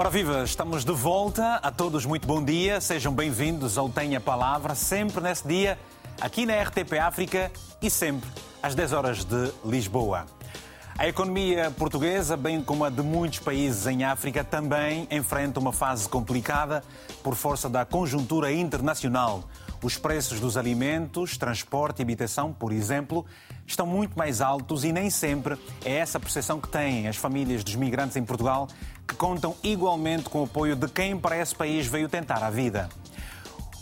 Ora viva, estamos de volta. A todos muito bom dia. Sejam bem-vindos ao Tenha Palavra, sempre nesse dia, aqui na RTP África e sempre às 10 horas de Lisboa. A economia portuguesa, bem como a de muitos países em África, também enfrenta uma fase complicada por força da conjuntura internacional. Os preços dos alimentos, transporte e habitação, por exemplo, estão muito mais altos e nem sempre é essa percepção que têm as famílias dos migrantes em Portugal contam igualmente com o apoio de quem para esse país veio tentar a vida.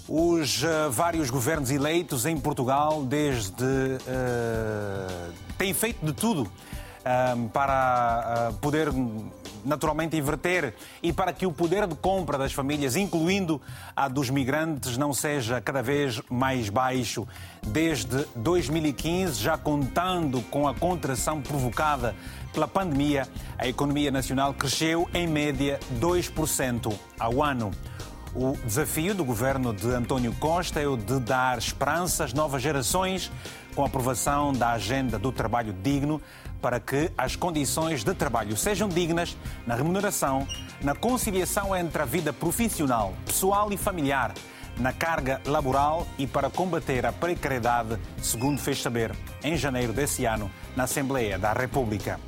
Os uh, vários governos eleitos em Portugal, desde. Uh, têm feito de tudo uh, para poder naturalmente inverter e para que o poder de compra das famílias, incluindo a dos migrantes, não seja cada vez mais baixo. Desde 2015, já contando com a contração provocada pela pandemia, a economia nacional cresceu em média 2% ao ano. O desafio do governo de António Costa é o de dar esperança às novas gerações com a aprovação da agenda do trabalho digno para que as condições de trabalho sejam dignas na remuneração, na conciliação entre a vida profissional, pessoal e familiar, na carga laboral e para combater a precariedade, segundo fez saber em janeiro desse ano na Assembleia da República.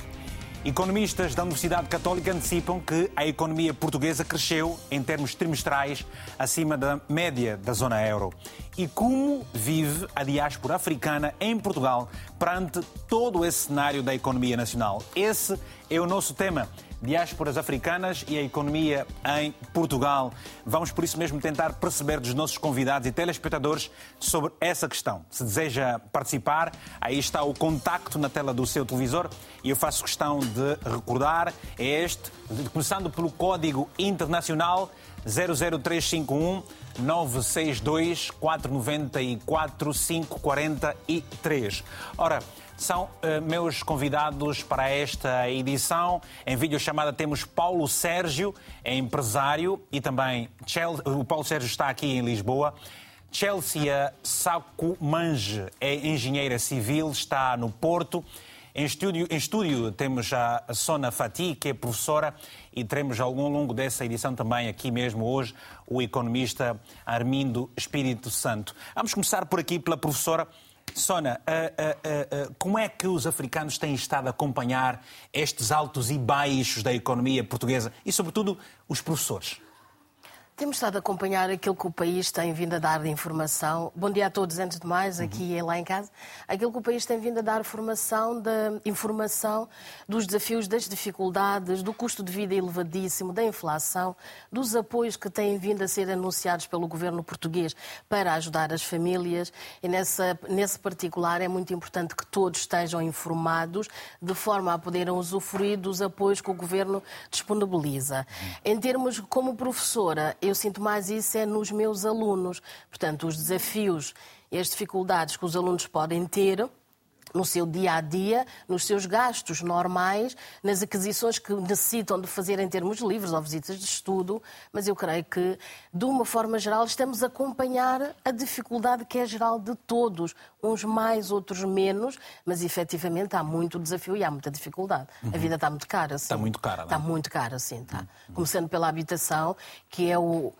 Economistas da Universidade Católica antecipam que a economia portuguesa cresceu em termos trimestrais acima da média da zona euro. E como vive a diáspora africana em Portugal perante todo esse cenário da economia nacional? Esse é o nosso tema diásporas africanas e a economia em Portugal. Vamos por isso mesmo tentar perceber dos nossos convidados e telespectadores sobre essa questão. Se deseja participar, aí está o contacto na tela do seu televisor e eu faço questão de recordar, é este, começando pelo código internacional 00351 962 494 543. Ora, são uh, meus convidados para esta edição. Em videochamada temos Paulo Sérgio, é empresário, e também Chelsea, o Paulo Sérgio está aqui em Lisboa. Chelsea Saco Mange é engenheira civil, está no Porto. Em estúdio, em estúdio temos a Sona Fati, que é professora, e teremos ao longo dessa edição também, aqui mesmo hoje, o economista Armindo Espírito Santo. Vamos começar por aqui pela professora. Sona, uh, uh, uh, como é que os africanos têm estado a acompanhar estes altos e baixos da economia portuguesa e, sobretudo, os professores? Temos estado a acompanhar aquilo que o país tem vindo a dar de informação. Bom dia a todos, antes de mais, aqui uhum. lá em casa. Aquilo que o país tem vindo a dar formação, de informação dos desafios, das dificuldades, do custo de vida elevadíssimo, da inflação, dos apoios que têm vindo a ser anunciados pelo governo português para ajudar as famílias. E nessa, nesse particular é muito importante que todos estejam informados de forma a poderem usufruir dos apoios que o governo disponibiliza. Uhum. Em termos como professora, eu sinto mais isso é nos meus alunos. Portanto, os desafios e as dificuldades que os alunos podem ter no seu dia a dia, nos seus gastos normais, nas aquisições que necessitam de fazer em termos de livros ou visitas de estudo, mas eu creio que, de uma forma geral, estamos a acompanhar a dificuldade que é geral de todos, uns mais, outros menos, mas efetivamente há muito desafio e há muita dificuldade. Uhum. A vida está muito cara, sim. Está muito cara, não é? Está muito cara, sim. Está. Uhum. Começando pela habitação, que é o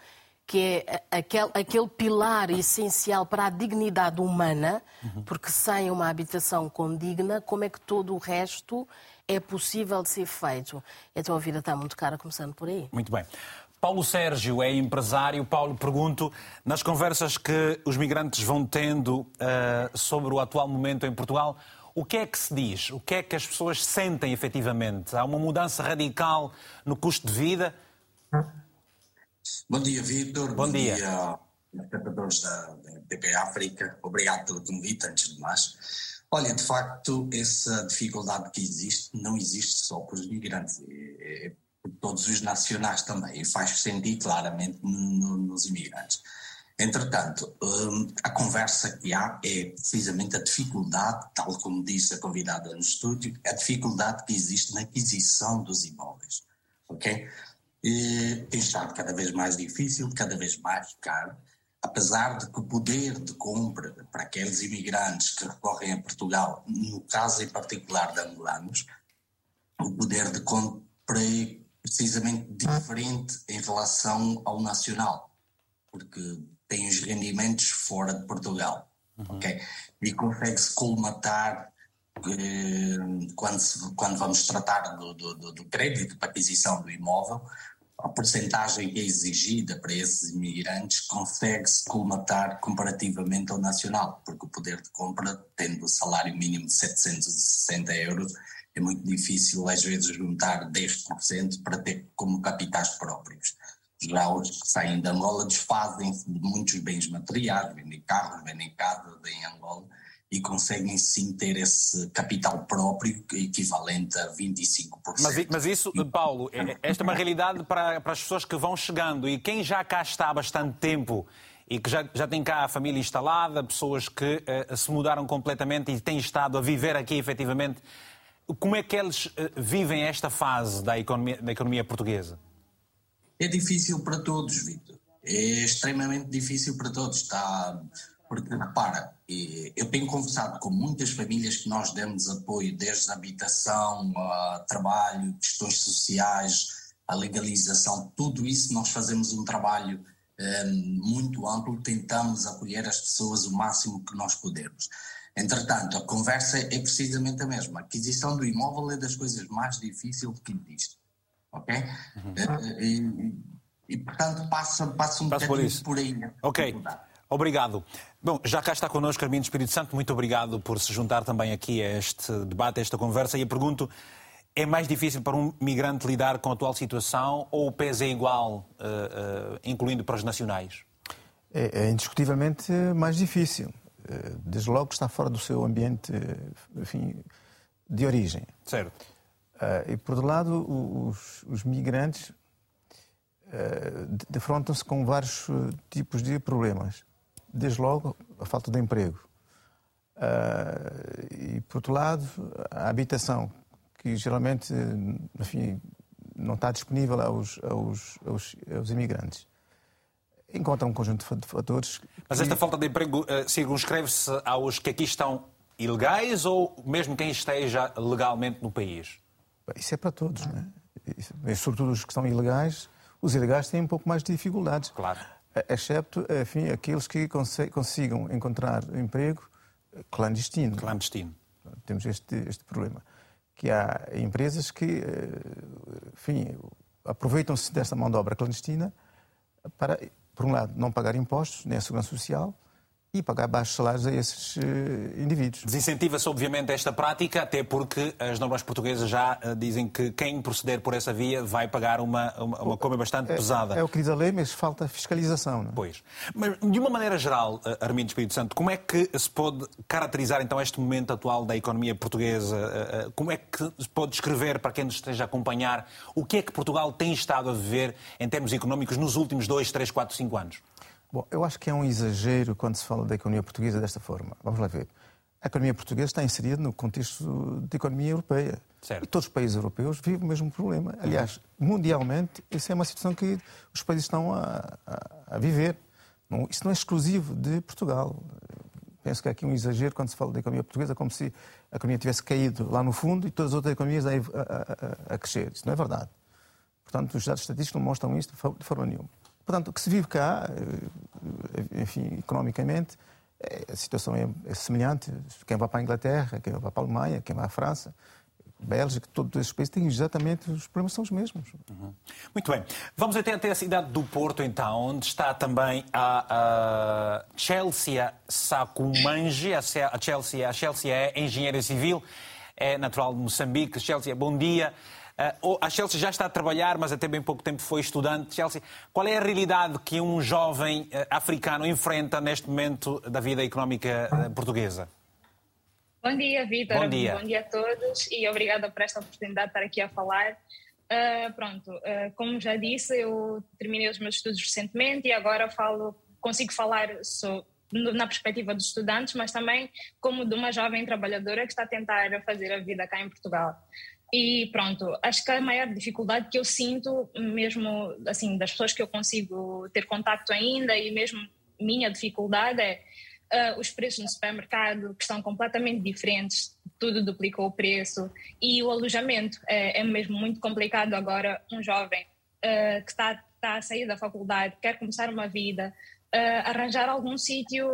que é aquele, aquele pilar essencial para a dignidade humana, uhum. porque sem uma habitação condigna, como é que todo o resto é possível de ser feito? Então a vida está muito cara, começando por aí. Muito bem. Paulo Sérgio é empresário. Paulo, pergunto, nas conversas que os migrantes vão tendo uh, sobre o atual momento em Portugal, o que é que se diz? O que é que as pessoas sentem efetivamente? Há uma mudança radical no custo de vida? Bom dia, Vitor. Bom, Bom dia. dia espectadores da PP África. Obrigado pelo convite, antes de mais. Olha, de facto, essa dificuldade que existe não existe só para os migrantes, é, é por todos os nacionais também, e faz sentido claramente no, nos imigrantes. Entretanto, hum, a conversa que há é precisamente a dificuldade, tal como disse a convidada no estúdio, a dificuldade que existe na aquisição dos imóveis. Ok? Tem estado cada vez mais difícil, cada vez mais caro, apesar de que o poder de compra para aqueles imigrantes que recorrem a Portugal, no caso em particular de angolanos, o poder de compra precisamente diferente em relação ao nacional, porque tem os rendimentos fora de Portugal, uhum. ok? E consegue-se colmatar eh, quando, se, quando vamos tratar do, do, do crédito para aquisição do imóvel, a porcentagem que é exigida para esses imigrantes consegue-se colmatar comparativamente ao nacional, porque o poder de compra, tendo o salário mínimo de 760 euros, é muito difícil às vezes juntar 10% para ter como capitais próprios. Já os que saem de Angola desfazem-se de muitos bens materiais, vendem carros, vendem casas em Angola, e conseguem sim ter esse capital próprio equivalente a 25%. Mas, mas isso, Paulo, é, esta é uma realidade para, para as pessoas que vão chegando e quem já cá está há bastante tempo e que já, já tem cá a família instalada, pessoas que uh, se mudaram completamente e têm estado a viver aqui efetivamente. Como é que eles uh, vivem esta fase da economia, da economia portuguesa? É difícil para todos, Vitor. É extremamente difícil para todos. Está porque, repara, eu tenho conversado com muitas famílias que nós demos apoio, desde a habitação, a trabalho, questões sociais, a legalização, tudo isso nós fazemos um trabalho um, muito amplo, tentamos acolher as pessoas o máximo que nós podemos. Entretanto, a conversa é precisamente a mesma. A aquisição do imóvel é das coisas mais difíceis que existe. Ok? Uhum. E, e, e, portanto, passa, passa um Passo bocadinho por, por aí. Ok. Obrigado. Bom, já cá está connosco Armindo Espírito Santo. Muito obrigado por se juntar também aqui a este debate, a esta conversa. E eu pergunto, é mais difícil para um migrante lidar com a atual situação ou o peso é igual, uh, uh, incluindo para os nacionais? É, é, indiscutivelmente mais difícil. Eh, desde logo que está fora do seu ambiente enfim, de origem. Certo. Uh, e, por outro lado, os, os migrantes defrontam-se com vários tipos de problemas desde logo, a falta de emprego. Uh, e, por outro lado, a habitação, que geralmente enfim, não está disponível aos, aos, aos, aos imigrantes. Encontra um conjunto de fatores. Mas esta falta de emprego uh, circunscreve-se aos que aqui estão ilegais ou mesmo quem esteja legalmente no país? Isso é para todos, não é? Sobretudo os que são ilegais. Os ilegais têm um pouco mais de dificuldades. Claro excepto enfim, aqueles que consigam encontrar emprego clandestino. Clandestino. Temos este, este problema. Que há empresas que, eh, enfim, aproveitam-se desta mão de obra clandestina para, por um lado, não pagar impostos, nem a segurança social, e pagar baixos salários a esses uh, indivíduos. Desincentiva-se, obviamente, esta prática, até porque as normas portuguesas já uh, dizem que quem proceder por essa via vai pagar uma, uma, uma coma bastante é, pesada. É o que diz a lei, mas falta fiscalização. Não? É? Pois. Mas, de uma maneira geral, uh, Armindo Espírito Santo, como é que se pode caracterizar, então, este momento atual da economia portuguesa? Como é que se pode descrever, para quem nos esteja a acompanhar, o que é que Portugal tem estado a viver em termos económicos nos últimos dois, três, quatro, cinco anos? Bom, eu acho que é um exagero quando se fala da economia portuguesa desta forma. Vamos lá ver. A economia portuguesa está inserida no contexto da economia europeia. Certo. E todos os países europeus vivem o mesmo problema. Aliás, mundialmente, isso é uma situação que os países estão a, a, a viver. Não, isso não é exclusivo de Portugal. Penso que é aqui um exagero quando se fala da economia portuguesa, como se a economia tivesse caído lá no fundo e todas as outras economias a, a, a crescer. Isso não é verdade. Portanto, os dados estatísticos não mostram isto de forma nenhuma. Portanto, o que se vive cá, eh, enfim, economicamente, eh, a situação é, é semelhante. Quem vai para a Inglaterra, quem vai para a Alemanha, quem vai à França, Bélgica, todos esses países têm exatamente os problemas são os mesmos. Uhum. Muito bem. Vamos até até a cidade do Porto, então, onde está também a, a Chelsea Sacumange. A Chelsea, a Chelsea é engenheira civil, é natural de Moçambique. Chelsea, bom dia. Uh, a Chelsea já está a trabalhar, mas até bem pouco tempo foi estudante. Chelsea, qual é a realidade que um jovem uh, africano enfrenta neste momento da vida económica uh, portuguesa? Bom dia, Vitor. Bom dia. Bom dia a todos e obrigada por esta oportunidade de estar aqui a falar. Uh, pronto, uh, como já disse, eu terminei os meus estudos recentemente e agora falo, consigo falar na perspectiva dos estudantes, mas também como de uma jovem trabalhadora que está a tentar fazer a vida cá em Portugal. E pronto, acho que a maior dificuldade que eu sinto, mesmo assim, das pessoas que eu consigo ter contacto ainda, e mesmo minha dificuldade é uh, os preços no supermercado, que estão completamente diferentes tudo duplicou o preço e o alojamento é, é mesmo muito complicado agora um jovem uh, que está tá a sair da faculdade, quer começar uma vida, uh, arranjar algum sítio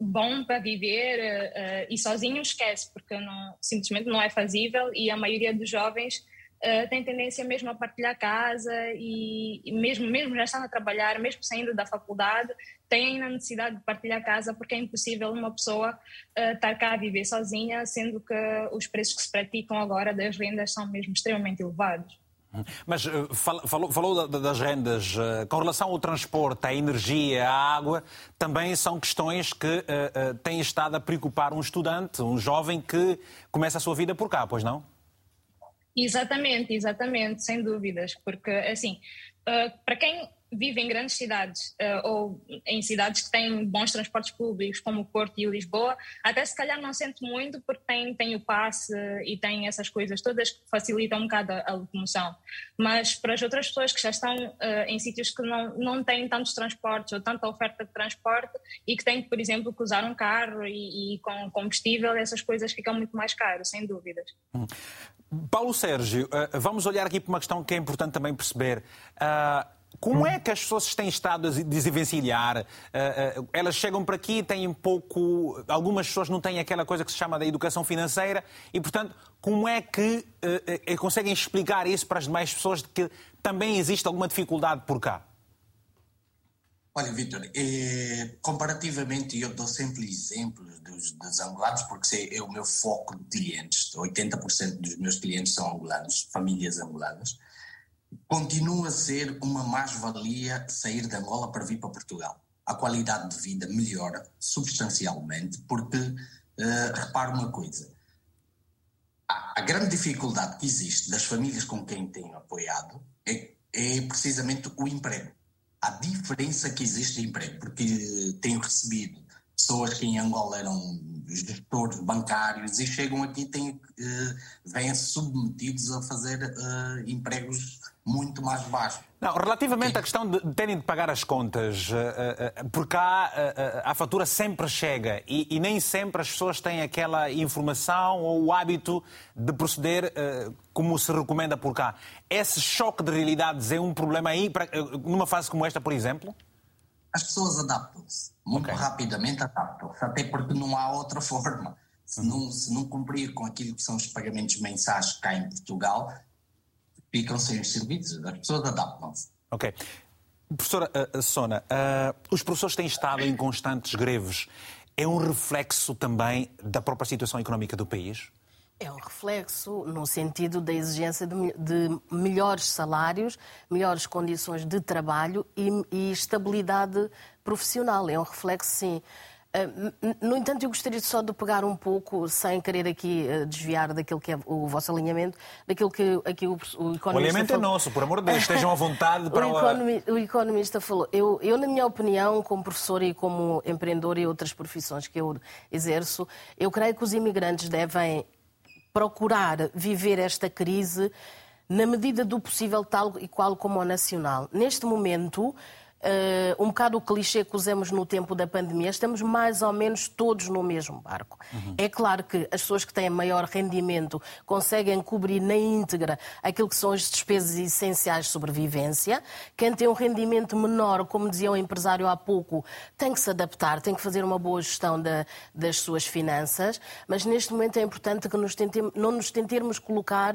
bom para viver uh, e sozinho esquece, porque não, simplesmente não é fazível e a maioria dos jovens uh, tem tendência mesmo a partilhar casa e, e, mesmo, mesmo já estando a trabalhar, mesmo saindo da faculdade, têm a necessidade de partilhar casa porque é impossível uma pessoa uh, estar cá a viver sozinha, sendo que os preços que se praticam agora das rendas são mesmo extremamente elevados. Mas falou, falou, das rendas. Com relação ao transporte, à energia, à água, também são questões que uh, têm estado a preocupar um estudante, um jovem que começa a sua vida por cá, pois não? Exatamente, exatamente, sem dúvidas, porque assim, para quem vive em grandes cidades uh, ou em cidades que têm bons transportes públicos, como o Porto e Lisboa, até se calhar não sente muito porque tem, tem o passe e tem essas coisas todas que facilitam um bocado a, a locomoção. Mas para as outras pessoas que já estão uh, em sítios que não, não têm tantos transportes ou tanta oferta de transporte e que têm, por exemplo, que usar um carro e, e com combustível, essas coisas ficam muito mais caras, sem dúvidas. Hum. Paulo Sérgio, vamos olhar aqui para uma questão que é importante também perceber. Uh, como é que as pessoas têm estado a desenvencilhar? Uh, elas chegam para aqui, têm pouco. Algumas pessoas não têm aquela coisa que se chama da educação financeira e, portanto, como é que conseguem explicar isso para as demais pessoas de que também existe alguma dificuldade por cá? Olha, Vitor, eh, comparativamente, eu dou sempre exemplos dos, dos angolanos, porque é o meu foco de clientes. 80% dos meus clientes são angolanos, famílias angolanas. Continua a ser uma mais-valia sair de Angola para vir para Portugal. A qualidade de vida melhora substancialmente, porque, uh, repara uma coisa, a, a, grande dificuldade que existe das famílias com quem tenho apoiado é, é precisamente o emprego a diferença que existe de emprego, porque tenho recebido pessoas que em Angola eram gestores bancários e chegam aqui e uh, vêm submetidos a fazer uh, empregos muito mais baixos. Não, relativamente à questão de terem de pagar as contas, eh, eh, por cá eh, a fatura sempre chega e, e, nem sempre as pessoas têm aquela informação ou o hábito de proceder como se recomenda por cá. Esse choque de realidades é um problema aí, numa fase como esta, por exemplo? As pessoas adaptam-se, muito okay. rapidamente adaptam-se, até porque não há outra forma. Se, uhum. não, se não cumprir com aquilo que são os pagamentos mensais cá em Portugal, ficam sem os serviços, as pessoas adaptam-se. Ok. Professora uh, Sona, uh, os professores têm estado em constantes greves. É um reflexo também da própria situação económica do país? É um reflexo no sentido da exigência de, de melhores salários, melhores condições de trabalho e, e estabilidade profissional. É um reflexo, sim. Ah, no entanto, eu gostaria só de pegar um pouco, sem querer aqui ah, desviar daquilo que é o vosso alinhamento, daquilo que aqui o, o economista. O alinhamento é falou. é nosso, por amor de Deus, estejam à vontade para o. Economista, o economista falou. Eu, eu, na minha opinião, como professor e como empreendedor e outras profissões que eu exerço, eu creio que os imigrantes devem procurar viver esta crise na medida do possível, tal e qual como a nacional. Neste momento Uh, um bocado o clichê que usamos no tempo da pandemia, estamos mais ou menos todos no mesmo barco. Uhum. É claro que as pessoas que têm maior rendimento conseguem cobrir na íntegra aquilo que são as despesas essenciais de sobrevivência. Quem tem um rendimento menor, como dizia o empresário há pouco, tem que se adaptar, tem que fazer uma boa gestão da, das suas finanças, mas neste momento é importante que nos não nos tentemos colocar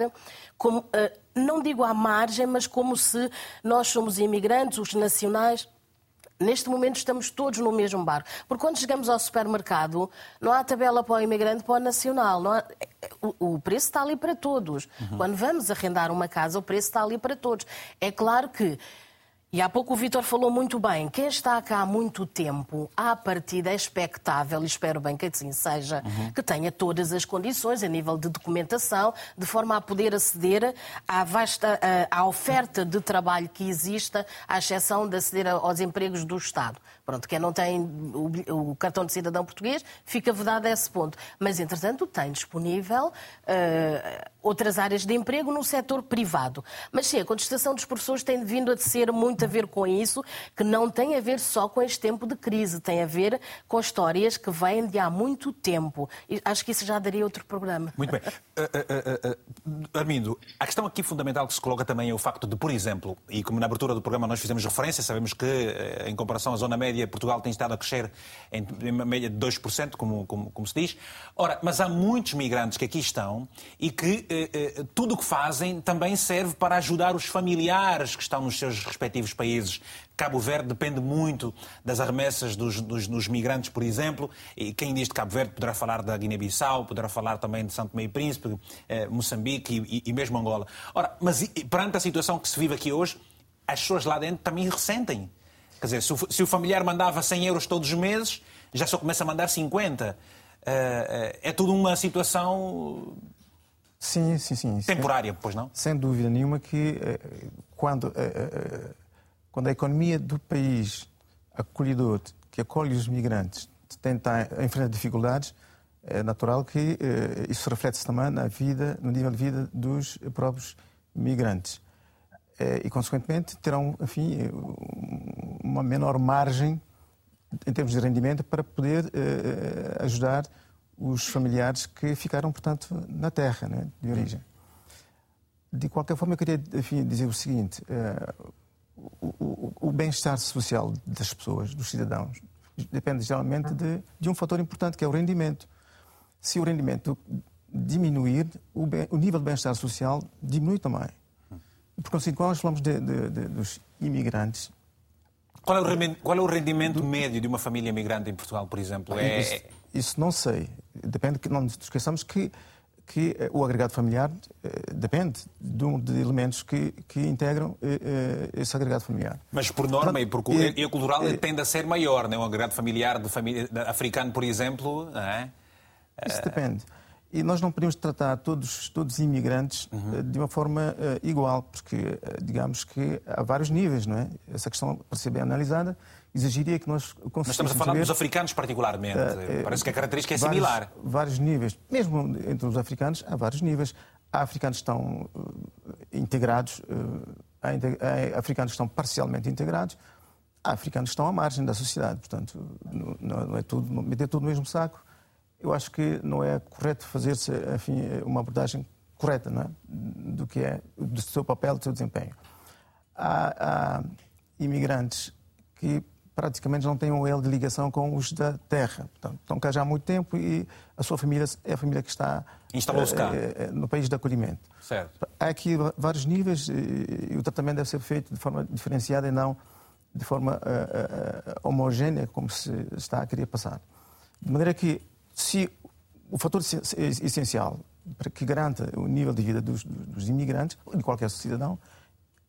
como. Uh, não digo à margem, mas como se nós somos imigrantes, os nacionais. Neste momento estamos todos no mesmo barco. Porque quando chegamos ao supermercado, não há tabela para o imigrante, para o nacional. Há... O, preço está ali para todos. Uhum. Quando vamos arrendar uma casa, o preço está ali para todos. É claro que e há pouco o Vítor falou muito bem. Quem está cá há muito tempo, à partida é expectável, e espero bem que assim seja, uhum. que tenha todas as condições a nível de documentação, de forma a poder aceder à vasta à oferta de trabalho que exista, à exceção de aceder aos empregos do Estado. Pronto, quem não tem o, cartão de cidadão português fica vedado a esse ponto. Mas, entretanto, tem disponível uh, outras áreas de emprego no setor privado. Mas sim, a contestação dos professores tem vindo a ser muito muito a ver com isso, que não tem a ver só com este tempo de crise, tem a ver com histórias que vêm de há muito tempo. E acho que isso já daria outro programa. Muito bem. Uh, uh, uh, Armindo, a questão aqui fundamental que se coloca também é o facto de, por exemplo, e como na abertura do programa nós fizemos referência, sabemos que, eh, em comparação à zona média, Portugal tem estado a crescer em, em média de 2%, como, como, como, se diz. Ora, mas há muitos migrantes que aqui estão e que eh, eh, tudo o que fazem também serve para ajudar os familiares que estão nos seus respectivos países. Cabo Verde depende muito das arremessas dos, dos, dos, migrantes, por exemplo, e quem diz de Cabo Verde poderá falar da Guiné-Bissau, poderá falar também de Santo Tomé e Príncipe, eh, Moçambique e, e, mesmo Angola. Ora, mas perante a situação que se vive aqui hoje, as pessoas lá dentro também ressentem. Quer dizer, se o, se o familiar mandava 100 euros todos os meses, já só começa a mandar 50. Eh, eh, é tudo uma situação Sim, sim, sim. Temporária, pois não? Sem dúvida nenhuma que eh, quando, quando a economia do país acolhedor, que acolhe os migrantes, tenta enfrentar dificuldades, é natural que isso reflete-se também na vida, no nível de vida dos próprios migrantes. E, consequentemente, terão, enfim, uma menor margem em termos de rendimento para poder uh, ajudar os familiares que ficaram, portanto, na terra né, de origem. De qualquer forma, eu queria enfim, dizer o seguinte: uh, o, o, o bem-estar social das pessoas, dos cidadãos, depende geralmente de, de, um fator importante, que é o rendimento. Se o rendimento diminuir, o, bem, o nível de bem-estar social diminui também. Por conseguinte, quando nós falamos de, dos imigrantes, qual é o rendimento, qual é o rendimento do... médio de uma família imigrante em Portugal, por exemplo? É... Isso, isso, não sei. Depende, não nos esqueçamos que, que eh, o agregado familiar eh, depende de, um, de elementos que, que integram eh, esse agregado familiar. Mas por norma e, por, e, cultural é, tende a ser maior, não é? Um agregado familiar de família, africano, por exemplo, não é? Isso depende. E nós não podemos tratar todos, todos os imigrantes uhum. de uma forma igual, porque, digamos que há vários níveis, não é? Essa questão, para ser bem analisada, exigiria que nós conseguíssemos... Nós estamos a falar dos africanos particularmente. Uh, Parece que a característica é vários, similar. Vários níveis. Mesmo entre os africanos, há vários níveis. Há africanos que estão integrados, há, africanos que estão parcialmente integrados, há africanos que estão à margem da sociedade. Portanto, não, é tudo, meter tudo no mesmo saco eu acho que não é correto fazer-se, uma abordagem correta não é? do que é do seu papel, do seu desempenho. Há, há imigrantes que praticamente não têm um elo de ligação com os da terra. Portanto, estão cá já há muito tempo e a sua família é a família que está cá. É, no país de acolhimento. Certo. Há aqui vários níveis e, o tratamento deve ser feito de forma diferenciada e não de forma uh, uh, homogénea, como se está a querer passar. De maneira que se o fator essencial para que garanta o nível de vida dos, dos imigrantes, de qualquer cidadão,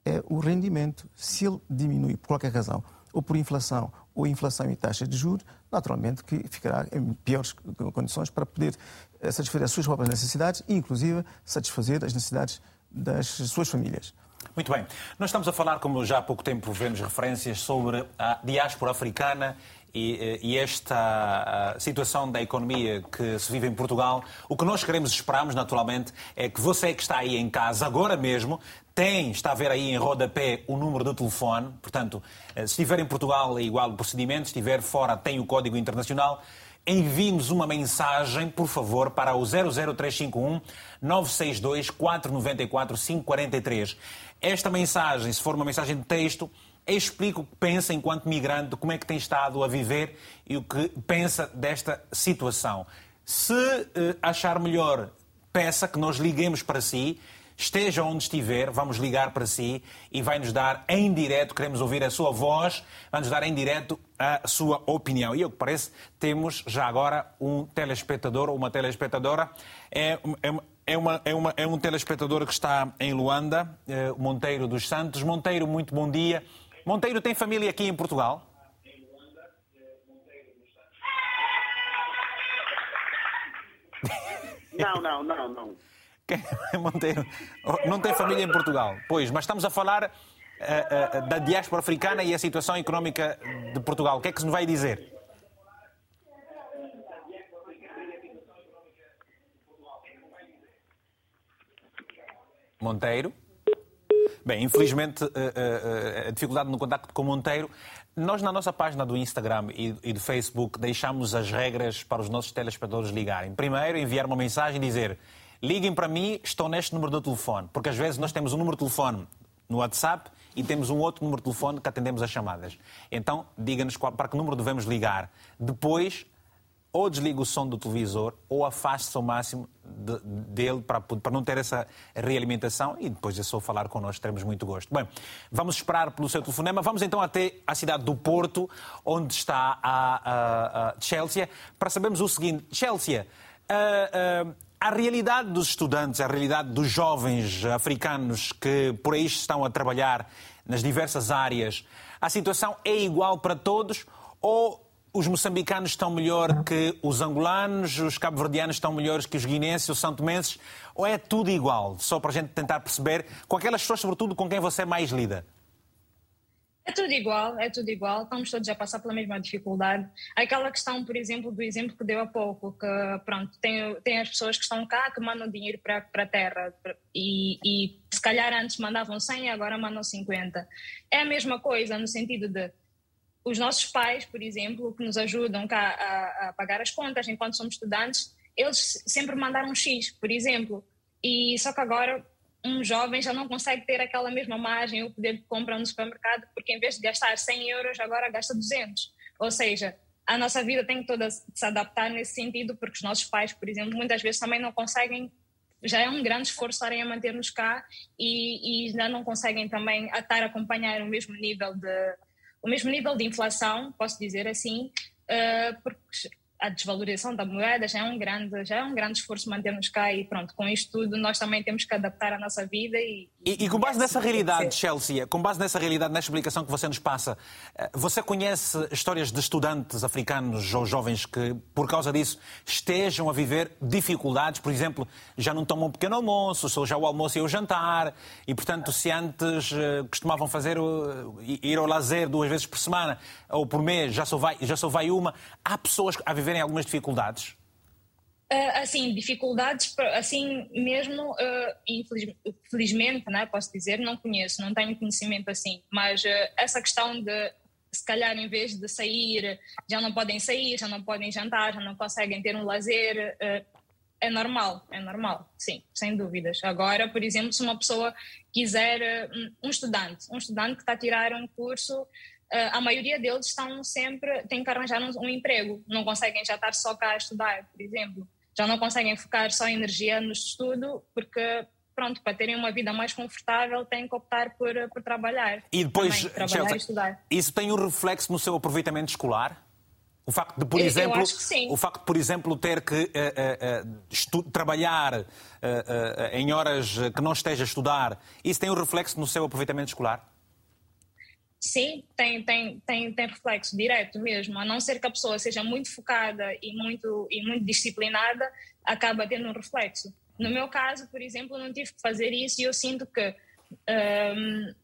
é o rendimento. Se ele diminui por qualquer razão, ou por inflação, ou inflação e taxa de juros, naturalmente que ficará em piores condições para poder eh, satisfazer as suas próprias necessidades e, inclusive, satisfazer as necessidades das suas famílias. Muito bem. Nós estamos a falar, como já há pouco tempo vemos referências, sobre a diáspora africana e, eh, e, esta situação da economia que se vive em Portugal, o que nós queremos e esperamos, naturalmente, é que você que está aí em casa, agora mesmo, tem, está a ver aí em rodapé o número do telefone, portanto, eh, se estiver em Portugal é igual o procedimento, se estiver fora tem o código internacional, envie-nos uma mensagem, por favor, para o 00351 962 494 543. Esta mensagem, se for uma mensagem de texto, explica o que pensa enquanto migrante, como é que tem estado a viver e o que pensa desta situação. Se eh, achar melhor, peça que nós liguemos para si, esteja onde estiver, vamos ligar para si e vai nos dar em direto, queremos ouvir a sua voz, vai nos dar em direto a sua opinião. E ao que parece, temos já agora um telespectador ou uma telespectadora. É, é, é, uma, é, uma, é um telespectador que está em Luanda, eh, Monteiro dos Santos. Monteiro, muito bom dia. Monteiro tem família aqui em Portugal? Não, não, não, não. Monteiro não tem família em Portugal. Pois, mas estamos a falar uh, uh, da diáspora africana e a situação económica de Portugal. O que é que se nos vai dizer? Monteiro? Bem, infelizmente, a dificuldade no contacto com Monteiro. Nós, na nossa página do Instagram e do Facebook, deixamos as regras para os nossos telespectadores ligarem. Primeiro, enviar uma mensagem e dizer liguem para mim, estou neste número de telefone. Porque às vezes nós temos um número de telefone no WhatsApp e temos um outro número de telefone que atendemos as chamadas. Então, diga-nos para que número devemos ligar. Depois, ou desliga o som do televisor ou afaste-se ao máximo de, dele para, para não ter essa realimentação e depois é só falar connosco, teremos muito gosto. Bem, vamos esperar pelo seu telefonema. Vamos então até a cidade do Porto, onde está a, a, a Chelsea, para sabermos o seguinte. Chelsea, a, a realidade dos estudantes, a realidade dos jovens africanos que por aí estão a trabalhar nas diversas áreas, a situação é igual para todos ou os moçambicanos estão melhor que os angolanos, os cabo-verdianos estão melhores que os guinenses, os santomenses, ou é tudo igual? Só para a gente tentar perceber, com aquelas pessoas, sobretudo, com quem você mais lida. É tudo igual, é tudo igual, estamos todos a passar pela mesma dificuldade. Aquela questão, por exemplo, do exemplo que deu há pouco, que pronto, tem, tem as pessoas que estão cá que mandam dinheiro para, para a terra e, e se calhar antes mandavam 100 e agora mandam 50. É a mesma coisa no sentido de os nossos pais, por exemplo, que nos ajudam cá a, a, pagar as contas enquanto somos estudantes, eles sempre mandaram X, por exemplo. E só que agora um jovem já não consegue ter aquela mesma margem, o poder de compra no supermercado, porque em vez de gastar 100 euros, agora gasta 200. Ou seja, a nossa vida tem que toda se adaptar nesse sentido, porque os nossos pais, por exemplo, muitas vezes também não conseguem já é um grande esforço estarem a manter-nos cá e, e já não conseguem também estar a acompanhar o mesmo nível de, o mesmo nível de inflação, posso dizer assim, uh, porque a desvalorização da moeda já é um grande, já é um grande esforço manter-nos cá e pronto, com isto tudo nós também temos que adaptar a nossa vida e... E, e com base nessa realidade, Chelsea, com base nessa realidade, nessa explicação que você nos passa, eh, você conhece histórias de estudantes africanos ou jovens que, por causa disso, estejam a viver dificuldades, por exemplo, já não tomam um pequeno almoço, só já o almoço e o jantar, e portanto, se antes eh, costumavam fazer, ir ao lazer duas vezes por semana ou por mês, já só vai, já só vai uma, há pessoas a viverem algumas dificuldades? Uh, assim, dificuldades, assim mesmo, uh, infelizmente, né, posso dizer, não conheço, não tenho conhecimento assim, mas uh, essa questão de, se calhar, em vez de sair, já não podem sair, já não podem jantar, já não conseguem ter um lazer, é normal, é normal, sim, sem dúvidas. Agora, por exemplo, se uma pessoa quiser, um estudante, um estudante que está a tirar um curso a maioria deles estão sempre, têm que arranjar um, um, emprego, não conseguem já estar só cá a estudar, por exemplo. Já não conseguem focar só energia no estudo, porque, pronto, para terem uma vida mais confortável, têm que optar por, por trabalhar. E depois, Também, trabalhar Chelsea, e estudar. Isso tem um reflexo no seu aproveitamento escolar? O facto de, por eu, exemplo, eu o facto de, por exemplo, ter que uh, uh, uh, trabalhar em horas que não esteja a estudar, isso tem um reflexo no seu aproveitamento escolar? Sim, tem, tem, tem, tem reflexo direto mesmo. A não ser que a pessoa seja muito focada e muito, e muito disciplinada, acaba tendo um reflexo. No meu caso, por exemplo, não tive que fazer isso e eu sinto que um,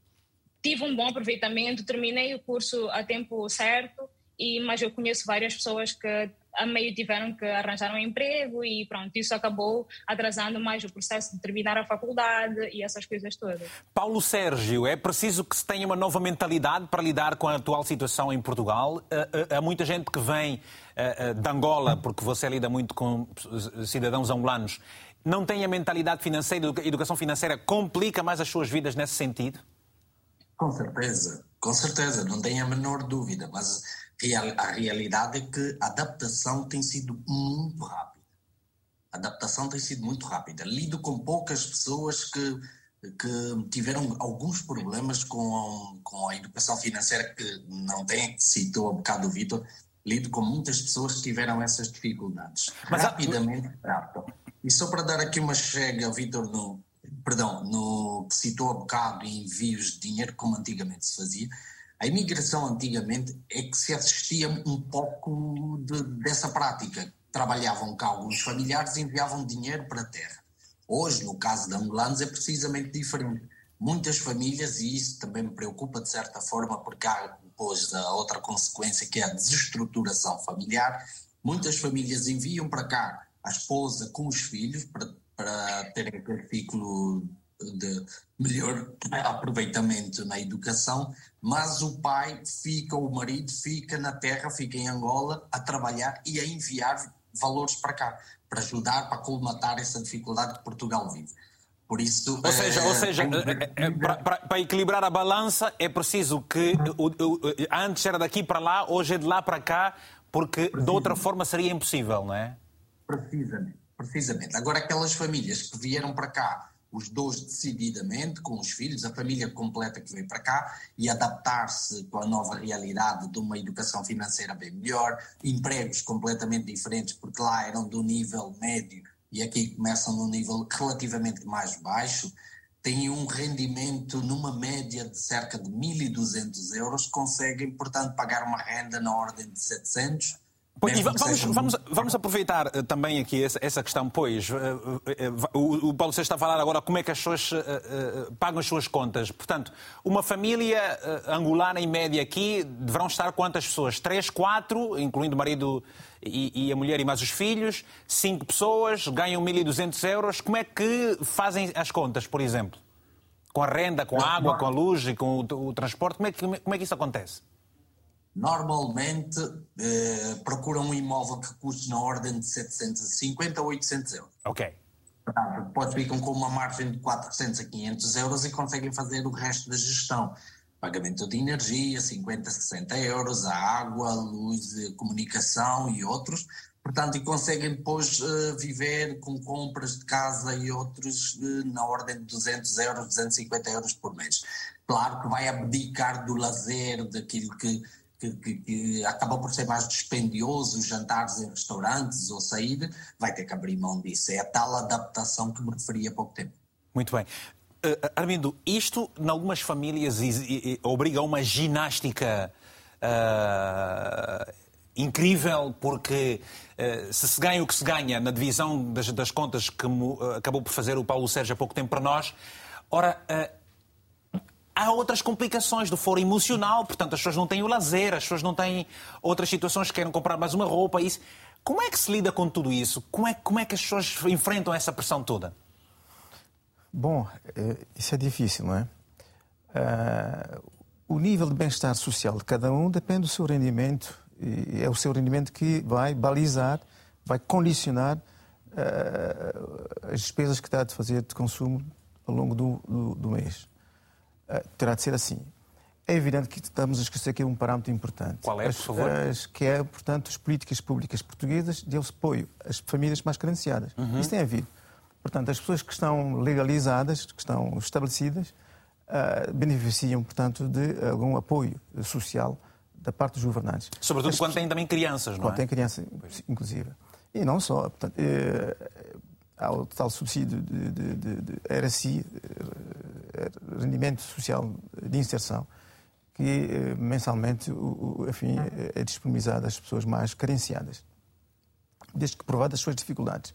tive um bom aproveitamento, terminei o curso a tempo certo, e, mas eu conheço várias pessoas que a meio tiveram que arranjar um emprego e pronto, isso acabou atrasando mais o processo de terminar a faculdade e essas coisas todas. Paulo Sérgio, é preciso que se tenha uma nova mentalidade para lidar com a atual situação em Portugal. Eh, eh, há muita gente que vem eh, de Angola, porque você lida muito com cidadãos angolanos, não tem a mentalidade financeira, a educação financeira complica mais as suas vidas nesse sentido? Com certeza, com certeza, não tenho a menor dúvida, mas a realidade é que a adaptação tem sido muito rápida. A adaptação tem sido muito rápida. Lido com poucas pessoas que, que tiveram alguns problemas com, com a educação financeira que não tem, citou há bocado o Vitor, lido com muitas pessoas que tiveram essas dificuldades. Mas Rapidamente tratam. E só para dar aqui uma chega ao Vitor no, perdão, no que citou há bocado envios de dinheiro, como antigamente se fazia, a imigração antigamente é que se assistia um pouco de, dessa prática. Trabalhavam cá alguns familiares e enviavam dinheiro para a terra. Hoje, no caso de angolanos, é precisamente diferente. Muitas famílias, e isso também me preocupa de certa forma, porque há depois a outra consequência que é a desestruturação familiar, muitas famílias enviam para cá a esposa com os filhos para, para terem aquele ciclo de melhor aproveitamento na educação, mas o pai fica, o marido fica na terra, fica em Angola a trabalhar e a enviar valores para cá, para ajudar, para colmatar essa dificuldade que Portugal vive. Por isso, ou seja, é, ou seja é, é, para, equilibrar a balança é preciso que antes era daqui para lá, hoje é de lá para cá, porque de outra forma seria impossível, não é? Precisamente, precisamente. Agora aquelas famílias que vieram para cá os dois decididamente, com os filhos, a família completa que veio para cá e adaptar-se com a nova realidade de uma educação financeira bem melhor, empregos completamente diferentes, porque lá eram do nível médio e aqui começam no nível relativamente mais baixo, têm um rendimento numa média de cerca de 1.200 euros, conseguem, portanto, pagar uma renda na ordem de 700 e vamos, vamos, vamos aproveitar eh, também aqui essa, questão, pois. Eh, eh, o, Paulo Sérgio está a falar agora como é que as pessoas pagam as suas contas. Portanto, uma família angolana em média aqui deverão estar quantas pessoas? Três, quatro, incluindo o marido e, e a mulher e mais os filhos. Cinco pessoas, ganham 1.200 euros. Como é que fazem as contas, por exemplo? Com a renda, com a água, com a luz e com o, o transporte? Como é, que, como é que isso acontece? Normalmente eh, procuram um imóvel que custe na ordem de 750 a 800 euros. Ok. Portanto, depois ficam com uma margem de 400 a 500 euros e conseguem fazer o resto da gestão. Pagamento de energia, 50, 60 euros, a água, a luz, a comunicação e outros. Portanto, e conseguem depois uh, viver com compras de casa e outros uh, na ordem de 200 euros, 250 euros por mês. Claro que vai abdicar do lazer, daquilo que que, que, que, acaba por ser mais dispendioso, jantares em restaurantes ou sair, vai ter que abrir mão disso. É a tal adaptação que me referi há pouco tempo. Muito bem. Uh, Armindo, isto, em algumas famílias, obriga a uma ginástica uh, incrível, porque uh, se se ganha o que se ganha na divisão das, das contas que acabou por fazer o Paulo Sérgio há pouco tempo para nós, ora, há outras complicações do foro emocional, portanto, as pessoas não têm o lazer, as pessoas não têm outras situações que querem comprar mais uma roupa. Isso. Como é que se lida com tudo isso? Como é, como é que as pessoas enfrentam essa pressão toda? Bom, eh, isso é difícil, não é? Uh, o nível de bem-estar social de cada um depende do seu rendimento e é o seu rendimento que vai balizar, vai condicionar uh, as despesas que está a fazer de consumo ao longo do, do, do mês. Eh, terá de ser assim. É evidente que estamos a esquecer aqui um parâmetro importante. Qual é, por favor? As, que é, portanto, as políticas públicas portuguesas de apoio às famílias mais carenciadas. Uhum. Isso tem havido. Portanto, as pessoas que estão legalizadas, que estão estabelecidas, uh, beneficiam, portanto, de algum apoio social da parte dos governantes. Sobretudo as quando têm também crianças, não quando é? Quando têm crianças, inclusive. E não só. Portanto, eh, há o tal subsídio de, de, de, de RSI, eh, rendimento social de inserção, que eh, mensalmente enfim, é disponibilizado às pessoas mais carenciadas, desde que provadas as suas dificuldades.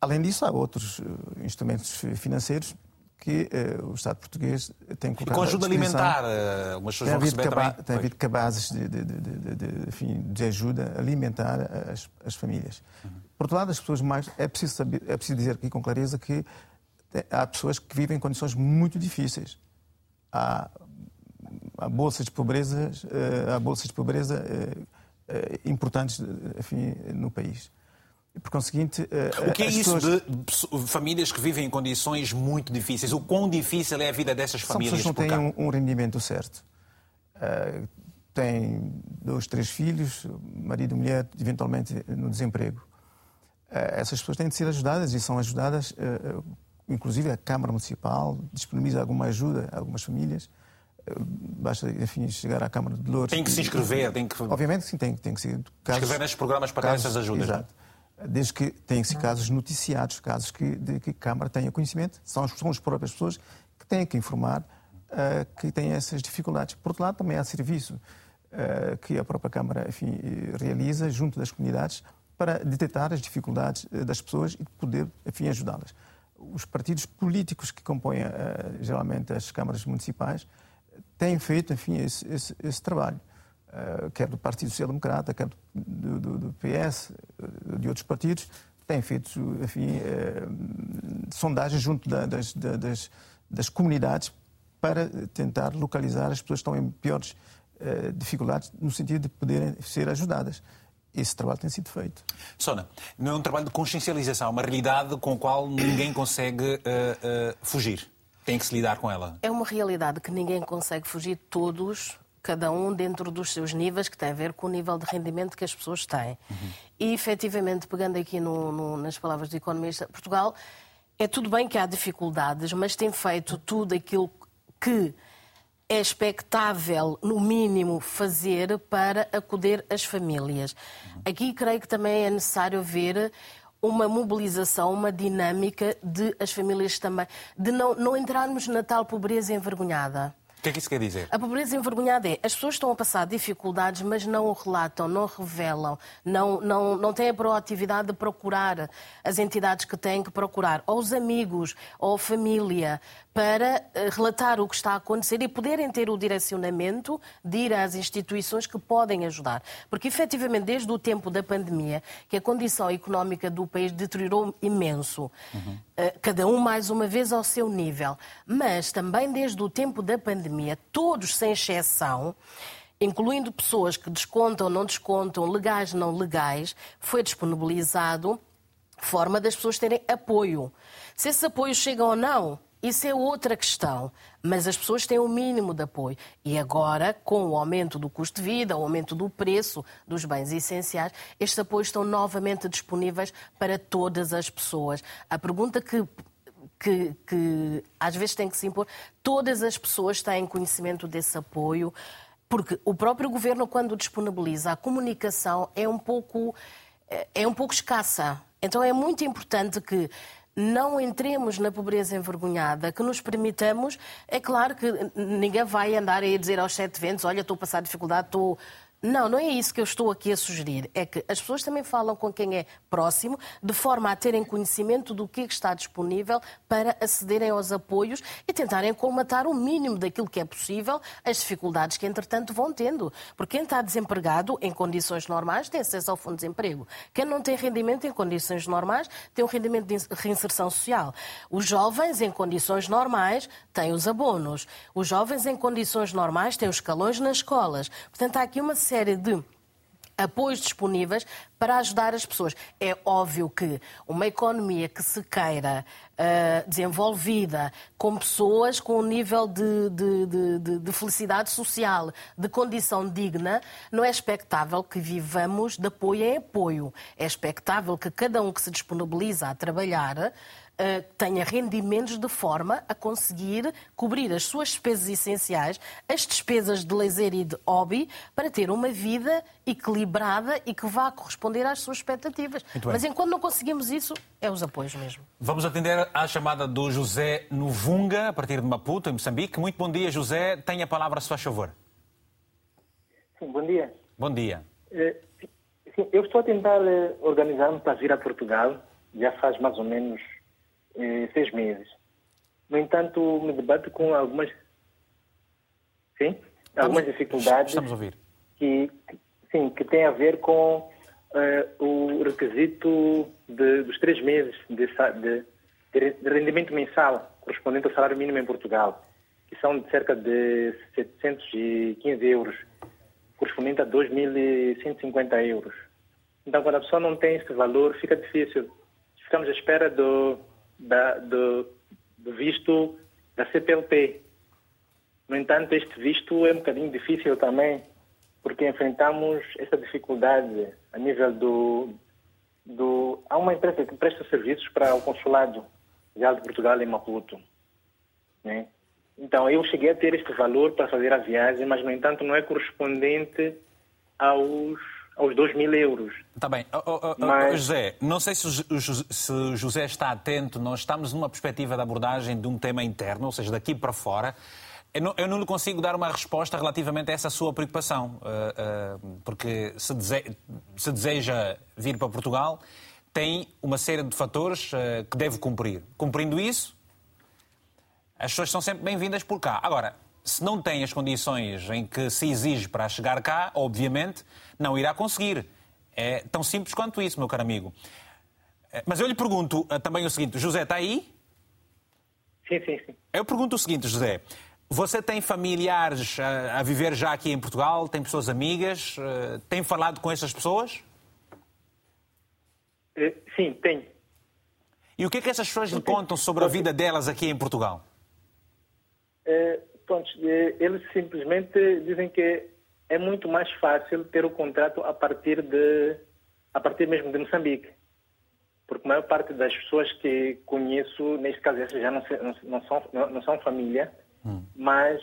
Além disso, há outros eh, instrumentos financeiros que uh, o Estado português tem colocado. Com ajuda alimentar, uh, umas pessoas tem havido, caba tem havido cabazes de, de, de, de, ajuda alimentar as, as famílias. Por outro lado, as pessoas mais. É preciso, saber, é preciso dizer aqui com clareza que há pessoas que vivem em condições muito difíceis. Há, há bolsas de pobreza, uh, há bolsas de pobreza importantes enfim, no país. Por conseguinte, eh, o que é isso pessoas... de famílias que vivem em condições muito difíceis? O quão difícil é a vida dessas famílias? São pessoas que não têm um, um, rendimento certo. Uh, têm dois, três filhos, marido e mulher, eventualmente no desemprego. Uh, essas pessoas têm de ser ajudadas e são ajudadas, uh, inclusive a Câmara Municipal disponibiliza alguma ajuda a algumas famílias. Basta, enfim, chegar à Câmara de Louros. Tem que se inscrever, tem que. Obviamente, sim, tem, tem que ser. Casos, inscrever nestes programas para casos, essas ajudas. É? Exato. Não? desde que tenham-se casos noticiados, casos que, de que a Câmara tenha conhecimento, são, são as próprias pessoas que têm que informar uh, que têm essas dificuldades. Por outro lado, também há serviço uh, que a própria Câmara enfim, realiza junto das comunidades para detectar as dificuldades uh, das pessoas e poder enfim, ajudá-las. Os partidos políticos que compõem geralmente as câmaras municipais têm feito enfim, esse, esse, esse trabalho. Eh, quer do Partido Social Democrata, quer do, do, do PS, eh, de outros partidos, têm feito, enfim, eh, sondagens junto da, das, das, das, comunidades para tentar localizar as pessoas que estão em piores dificuldades, no sentido de poderem ser ajudadas. Esse trabalho tem sido feito. Sona, não é um trabalho de consciencialização, é uma realidade com a qual ninguém consegue uh, uh, fugir. Tem que se lidar com ela. É uma realidade que ninguém consegue fugir, todos cada um dentro dos seus níveis, que tem a ver com o nível de rendimento que as pessoas têm. Uhum. E, efetivamente, pegando aqui no, no, nas palavras do economista, Portugal, é tudo bem que há dificuldades, mas tem feito tudo aquilo que é expectável, no mínimo, fazer para acudir as famílias. Aqui creio que também é necessário ver uma mobilização, uma dinâmica de as famílias também, de não, não entrarmos na tal pobreza envergonhada que é que isso quer dizer? A pobreza envergonhada é as pessoas estão a passar dificuldades, mas não o relatam, não revelam, não, não, não têm a proatividade de procurar as entidades que têm que procurar, ou os amigos, ou a família, para eh, relatar o que está a acontecer e poderem ter o direcionamento de ir às instituições que podem ajudar. Porque, efetivamente, desde o tempo da pandemia, que a condição económica do país deteriorou imenso, uhum. cada um, mais uma vez, ao seu nível. Mas também desde o tempo da pandemia, todos, sem exceção, incluindo pessoas que descontam, não descontam, legais, não legais, foi disponibilizado forma das pessoas terem apoio. Se esse apoio chega ou não, isso é outra questão, mas as pessoas têm o um mínimo de apoio. E agora, com o aumento do custo de vida, o aumento do preço dos bens essenciais, estes apoios estão novamente disponíveis para todas as pessoas. A pergunta que que, que, às vezes tem que se impor. Todas as pessoas têm conhecimento desse apoio, porque o próprio governo, quando disponibiliza a comunicação, é um pouco, é um pouco escassa. Então é muito importante que não entremos na pobreza envergonhada, que nos permitamos. É claro que ninguém vai andar aí a dizer aos sete ventos: olha, estou a passar dificuldade, estou não, não é isso que eu estou aqui a sugerir. É que as pessoas também falam com quem é próximo, de forma a terem conhecimento do que está disponível para acederem aos apoios e tentarem colmatar o mínimo daquilo que é possível as dificuldades que, entretanto, vão tendo. Porque quem está desempregado em condições normais tem acesso ao fundo de desemprego. Quem não tem rendimento em condições normais tem um rendimento de reinserção social. Os jovens em condições normais têm os abonos. Os jovens em condições normais têm os escalões nas escolas. Portanto, há aqui uma série de apoios disponíveis para ajudar as pessoas. É óbvio que uma economia que se queira uh, desenvolvida com pessoas com um nível de, de, de, de, felicidade social, de condição digna, não é expectável que vivamos de apoio em apoio. É expectável que cada um que se disponibiliza a trabalhar tenha rendimentos de forma a conseguir cobrir as suas despesas essenciais, as despesas de lazer e de hobby, para ter uma vida equilibrada e que vá corresponder às suas expectativas. Mas enquanto não conseguimos isso, é os apoios mesmo. Vamos atender à chamada do José Novunga, a partir de Maputo, em Moçambique. Muito bom dia, José. Tenha a palavra, se faz favor. Sim, bom dia. Bom dia. Eh, sim, eu estou a tentar eh, organizar-me para vir a Portugal, já faz mais ou menos eh, seis meses. No entanto, me debato com algumas, sim, algumas dificuldades. Estamos a ouvir. Que, sim, que tem a ver com uh, o requisito de, dos três meses de, de, de, rendimento mensal correspondente ao salário mínimo em Portugal, que são de cerca de 715 euros, correspondente a 2.150 euros. Então, quando a pessoa não tem esse valor, fica difícil. Ficamos à espera do, da, do, do visto da CPLP. No entanto, este visto é um bocadinho difícil também, porque enfrentamos essa dificuldade a nível do, do... Há uma empresa que presta serviços para o consulado geral de Portugal em Maputo. Né? Então, eu cheguei a ter este valor para fazer a viagem, mas, no entanto, não é correspondente aos aos 2 mil euros. Está bem. Oh, oh, oh, Mas... José, não sei se o, se o José está atento, nós estamos numa perspectiva de abordagem de um tema interno, ou seja, daqui para fora. Eu não, eu não lhe consigo dar uma resposta relativamente a essa sua preocupação, uh, uh, porque se, dese, se, deseja vir para Portugal, tem uma série de fatores uh, que deve cumprir. Cumprindo isso, as pessoas são sempre bem-vindas por cá. Agora, se não tem as condições em que se exige para chegar cá, obviamente, não irá conseguir. É tão simples quanto isso, meu caro amigo. É, mas eu lhe pergunto eh, também o seguinte: José está aí? Sim, sim, sim. Eu pergunto o seguinte, José. Você tem familiares a, a viver já aqui em Portugal? Tem pessoas amigas? Uh, tem falado com essas pessoas? Uh, sim, tenho. E o que é que essas pessoas lhe contam sobre a vida delas aqui em Portugal? Uh, pronto, eles simplesmente dizem que é muito mais fácil ter o contrato a partir de a partir mesmo de Moçambique porque a maior parte das pessoas que conheço, neste caso, essas já não, não, são, não são família, hum. mas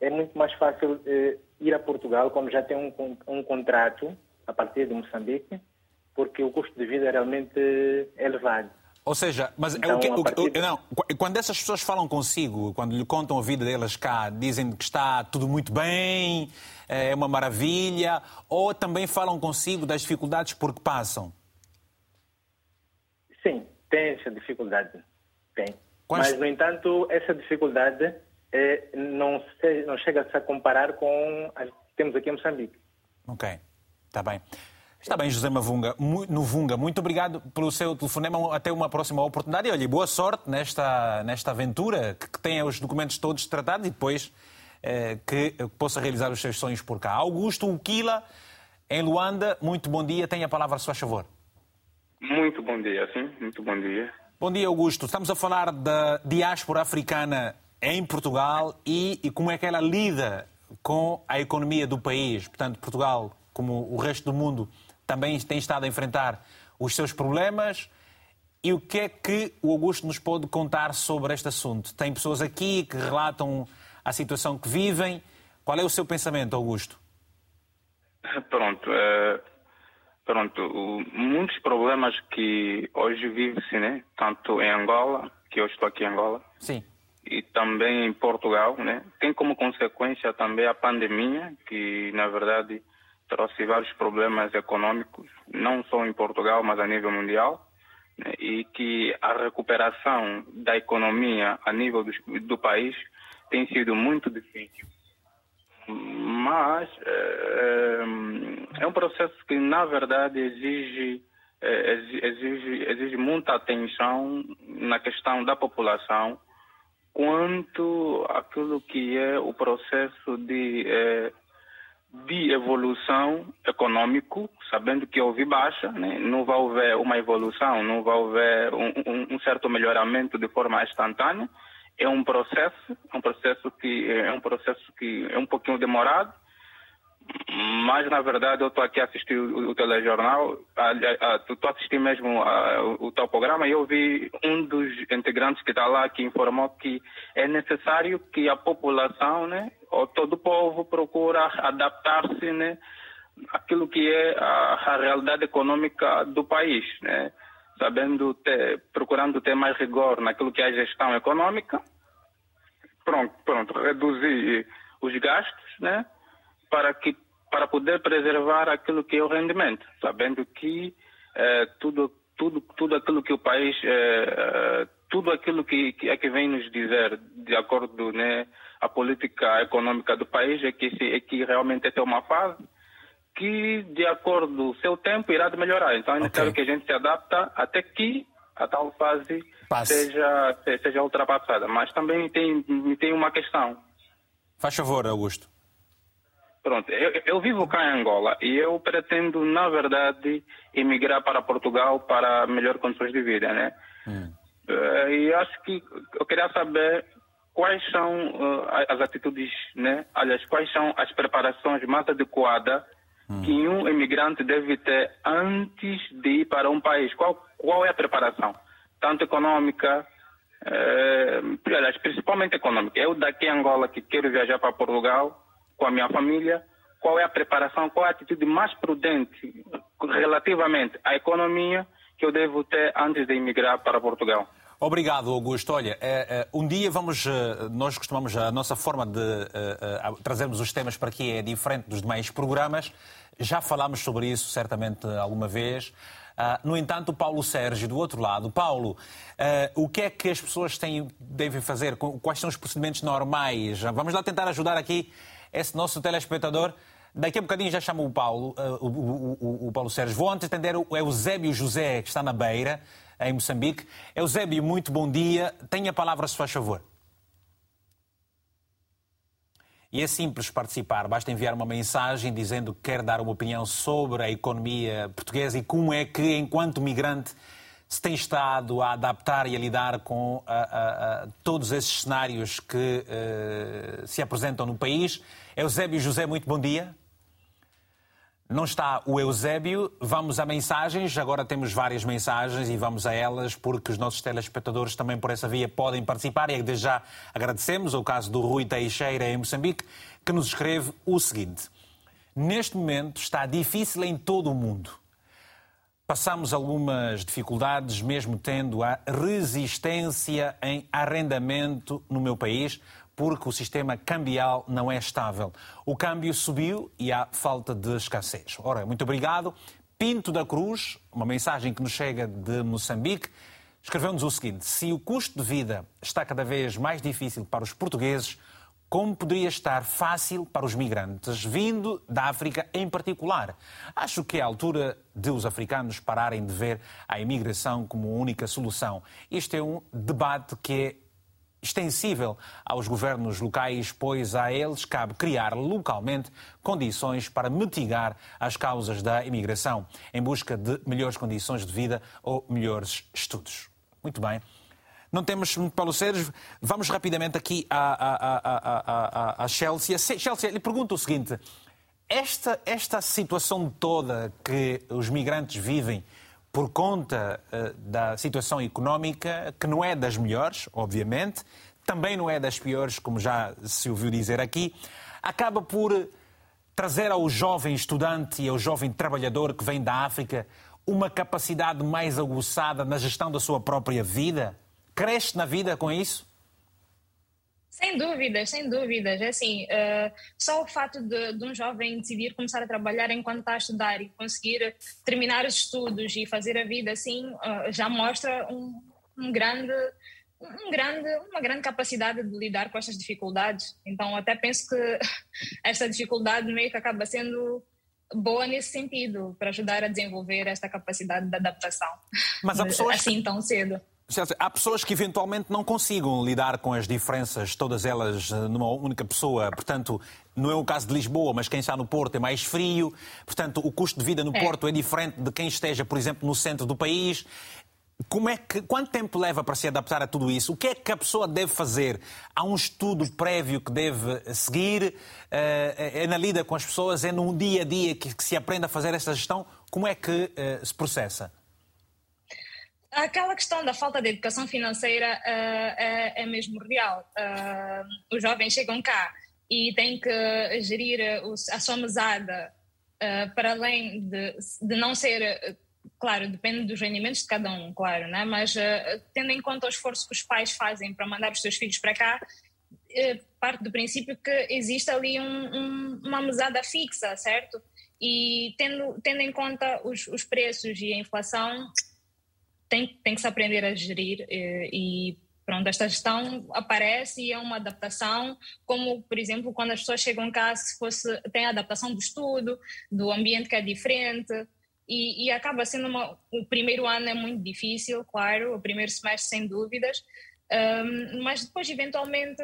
é muito mais fácil eh, ir a Portugal, como já tem um, um contrato a partir de Moçambique, porque o custo de vida é realmente elevado. Ou seja, mas então, o que, o, não, quando essas pessoas falam consigo, quando lhe contam a vida delas cá, dizem que está tudo muito bem, é uma maravilha, ou também falam consigo das dificuldades por que passam? Sim, tem essa dificuldade. Tem. Mas, no entanto, essa dificuldade é, não, se, não chega -se a comparar com as que temos aqui em Moçambique. Ok, está bem. Está bem, José Mavunga. No Vunga, muito obrigado pelo seu telefonema. Até uma próxima oportunidade. E olha, boa sorte nesta, nesta aventura, que, que tenha os documentos todos tratados e depois eh, que possa realizar os seus sonhos por cá. Augusto Uquila, em Luanda, muito bom dia. Tenha a palavra, a sua favor. Muito bom dia, sim, muito bom dia. Bom dia, Augusto. Estamos a falar da diáspora africana em Portugal e, e como é que ela lida com a economia do país. Portanto, Portugal, como o resto do mundo, também tem estado a enfrentar os seus problemas. E o que é que o Augusto nos pode contar sobre este assunto? Tem pessoas aqui que relatam a situação que vivem. Qual é o seu pensamento, Augusto? Pronto. Uh Pronto, muitos problemas que hoje vive-se, né? Tanto em Angola, que eu estou aqui em Angola, Sim. e também em Portugal, né? Tem como consequência também a pandemia, que na verdade trouxe vários problemas econômicos, não só em Portugal, mas a nível mundial, né? e que a recuperação da economia a nível do, do país tem sido muito difícil mas é, é um processo que, na verdade, exige, é, exige, exige muita atenção na questão da população quanto aquilo que é o processo de, é, de evolução econômico, sabendo que houve baixa, né? não vai haver uma evolução, não vai haver um, um, um certo melhoramento de forma instantânea, é um processo, um processo que é um processo que é um pouquinho demorado, mas na verdade eu estou aqui a assistir o, o telejornal, estou a assistir mesmo a, o, o tal programa e eu vi um dos integrantes que está lá que informou que é necessário que a população, né, ou todo o povo procura adaptar-se, né, aquilo que é a, a realidade econômica do país, né. Sabendo ter, procurando ter mais rigor naquilo que é a gestão econômica, pronto, pronto, reduzir os gastos, né, para que para poder preservar aquilo que é o rendimento, sabendo que eh, tudo tudo tudo aquilo que o país eh, tudo aquilo que, que é que vem nos dizer de acordo né a política econômica do país é que é que realmente é uma fase que, de acordo com o seu tempo, irá melhorar. Então é necessário okay. que a gente se adapta até que a tal fase seja, seja ultrapassada. Mas também tem, tem uma questão. Faz favor, Augusto. Pronto, eu, eu, vivo cá em Angola e eu pretendo, na verdade, emigrar para Portugal para melhor condições de vida, né? Hum. Uh, e acho que eu queria saber quais são uh, as atitudes, né? Aliás, quais são as preparações mais adequadas hum. que um imigrante deve ter antes de ir para um país? Qual, qual é a preparação? Tanto econômica, eh, principalmente econômica. Eu daqui em Angola que quero viajar para Portugal com a minha família, qual é a preparação, qual é a atitude mais prudente relativamente à economia que eu devo ter antes de emigrar para Portugal? Obrigado, Augusto. Olha, é, é, um dia vamos, é, nós costumamos, a nossa forma de trazermos os temas para aqui é diferente dos demais programas. Já falámos sobre isso certamente alguma vez. Uh, no entanto, Paulo Sérgio, do outro lado. Paulo, o que é que as pessoas têm, devem fazer? Quais são os procedimentos normais? Vamos lá tentar ajudar aqui esse nosso telespectador Daqui a bocadinho já chamo o Paulo, uh, o, o, o, Paulo Sérgio. Vou antes atender o Eusébio José, que está na Beira, em Moçambique. Eusébio, muito bom dia. Tenha a palavra, se faz favor. E é simples participar, basta enviar uma mensagem dizendo que quer dar uma opinião sobre a economia portuguesa e como é que, enquanto migrante, se tem estado a adaptar e a lidar com a, a, a todos esses cenários que uh, se apresentam no país. Eusébio José, muito bom dia. Não está o Eusébio. Vamos a mensagens. Agora temos várias mensagens e vamos a elas porque os nossos telespectadores também por essa via podem participar. E desde já agradecemos o caso do Rui Teixeira em Moçambique, que nos escreve o seguinte: Neste momento está difícil em todo o mundo. Passamos algumas dificuldades, mesmo tendo a resistência em arrendamento no meu país, porque o sistema cambial não é estável. O câmbio subiu e há falta de escassez. Ora, muito obrigado. Pinto da Cruz, uma mensagem que nos chega de Moçambique, escreveu-nos o seguinte: se o custo de vida está cada vez mais difícil para os portugueses, como poderia estar fácil para os migrantes, vindo da África em particular. Acho que é a altura de os africanos pararem de ver a imigração como única solução. Este é um debate que é extensível aos governos locais, pois a eles cabe criar localmente condições para mitigar as causas da imigração, em busca de melhores condições de vida ou melhores estudos. Muito bem. Não temos muito Paulo Sérgio. Vamos rapidamente aqui a, a, a, a, Chelsea. Chelsea, lhe pergunto o seguinte: esta, esta situação toda que os migrantes vivem por conta uh, da situação económica, que não é das melhores, obviamente, também não é das piores, como já se ouviu dizer aqui, acaba por trazer ao jovem estudante e ao jovem trabalhador que vem da África uma capacidade mais aguçada na gestão da sua própria vida? Cresce na vida com isso? Sem dúvidas, sem dúvidas. É assim, uh, só o fato de, de, um jovem decidir começar a trabalhar enquanto está a estudar e conseguir terminar os estudos e fazer a vida assim, uh, já mostra um, um grande, um grande, uma grande capacidade de lidar com estas dificuldades. Então, até penso que esta dificuldade meio que acaba sendo boa nesse sentido, para ajudar a desenvolver esta capacidade de adaptação. Mas há pessoas assim tão cedo. Há pessoas que eventualmente não consigam lidar com as diferenças, todas elas eh, numa única pessoa. Portanto, não é o caso de Lisboa, mas quem está no Porto é mais frio. Portanto, o custo de vida no é. Porto é diferente de quem esteja, por exemplo, no centro do país. Como é que, quanto tempo leva para se adaptar a tudo isso? O que é que a pessoa deve fazer? Há um estudo prévio que deve seguir? Eh, é na lida com as pessoas? É num dia a dia que, se aprende a fazer essa gestão? Como é que eh, se processa? Aquela questão da falta de educação financeira uh, é, é, mesmo real. Uh, os jovens chegam cá e têm que gerir a sua mesada uh, para além de, de não ser. Claro, depende dos rendimentos de cada um, claro, né? mas tendo em conta o esforço que os pais fazem para mandar os seus filhos para cá, parte do princípio que existe ali um, um, uma mesada fixa, certo? E tendo, tendo em conta os, os preços e a inflação, tem, tem que se aprender a gerir e, eh, e pronto, esta gestão aparece e é uma adaptação, como, por exemplo, quando as pessoas chegam cá, se fosse, tem a adaptação do estudo, do ambiente que é diferente, e, e acaba sendo uma, o primeiro ano é muito difícil, claro, o primeiro semestre sem dúvidas, um, mas depois, eventualmente,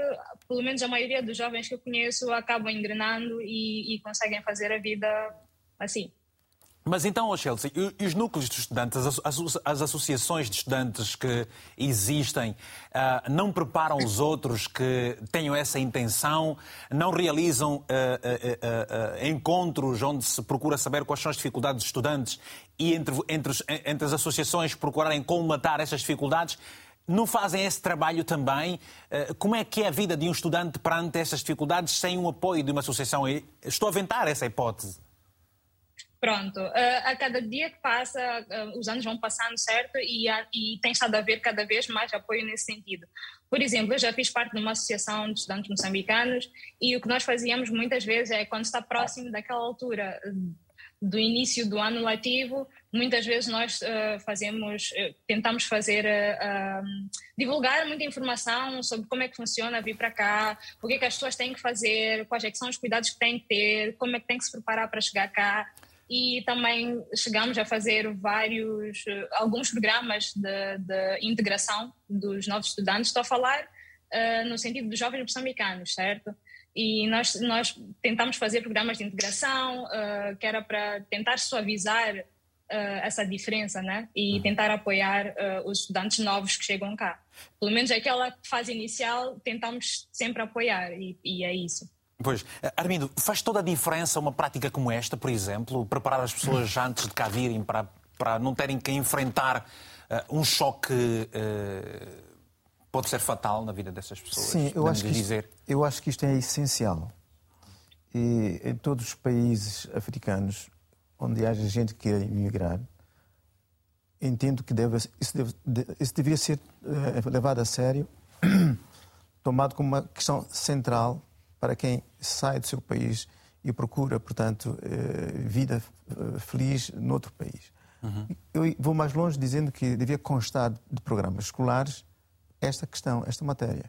pelo menos a maioria dos jovens que eu conheço acabam engrenando e, e conseguem fazer a vida assim. Mas então, oh Chelsea, e os núcleos de estudantes, as, associações de estudantes que existem, uh, não preparam os outros que tenham essa intenção, não realizam uh, uh, encontros onde se procura saber quais são as dificuldades dos estudantes e entre, entre, entre as associações procurarem colmatar essas dificuldades? Não fazem esse trabalho também? Como é que é a vida de um estudante perante essas dificuldades sem o apoio de uma associação? Estou a aventar essa hipótese. Pronto, uh, a cada dia que passa, uh, os anos vão passando, certo? E, e tem estado a haver cada vez mais apoio nesse sentido. Por exemplo, eu já fiz parte de uma associação de estudantes moçambicanos e o que nós fazíamos muitas vezes é, quando está próximo daquela altura do início do ano letivo, muitas vezes nós uh, fazemos, uh, tentamos fazer, uh, divulgar muita informação sobre como é que funciona vir para cá, o que é que as pessoas têm que fazer, quais é que são os cuidados que têm que ter, como é que têm que se preparar para chegar cá. E também chegamos a fazer vários, alguns programas de, de integração dos novos estudantes. Estou a falar no sentido dos jovens moçambicanos, certo? E nós, nós tentamos fazer programas de integração, que era para tentar suavizar uh, essa diferença, né? E uhum. tentar apoiar uh, os estudantes novos que chegam cá. Pelo menos aquela fase inicial tentamos sempre apoiar e, e é isso. Pois, Armindo, faz toda a diferença uma prática como esta, por exemplo, preparar as pessoas antes de cá virem para, para não terem que enfrentar uh, um choque uh, pode ser fatal na vida dessas pessoas? Sim, eu acho, que isto, eu acho que isto é essencial. E em todos os países africanos onde haja gente que queira emigrar, entendo que deve, isso, deve, isso deveria ser levado a sério, tomado como uma questão central para quem sai do seu país e procura, portanto, uh, vida uh, feliz noutro país. Uhum. Eu vou mais longe dizendo que devia constar de programas escolares esta questão, esta matéria.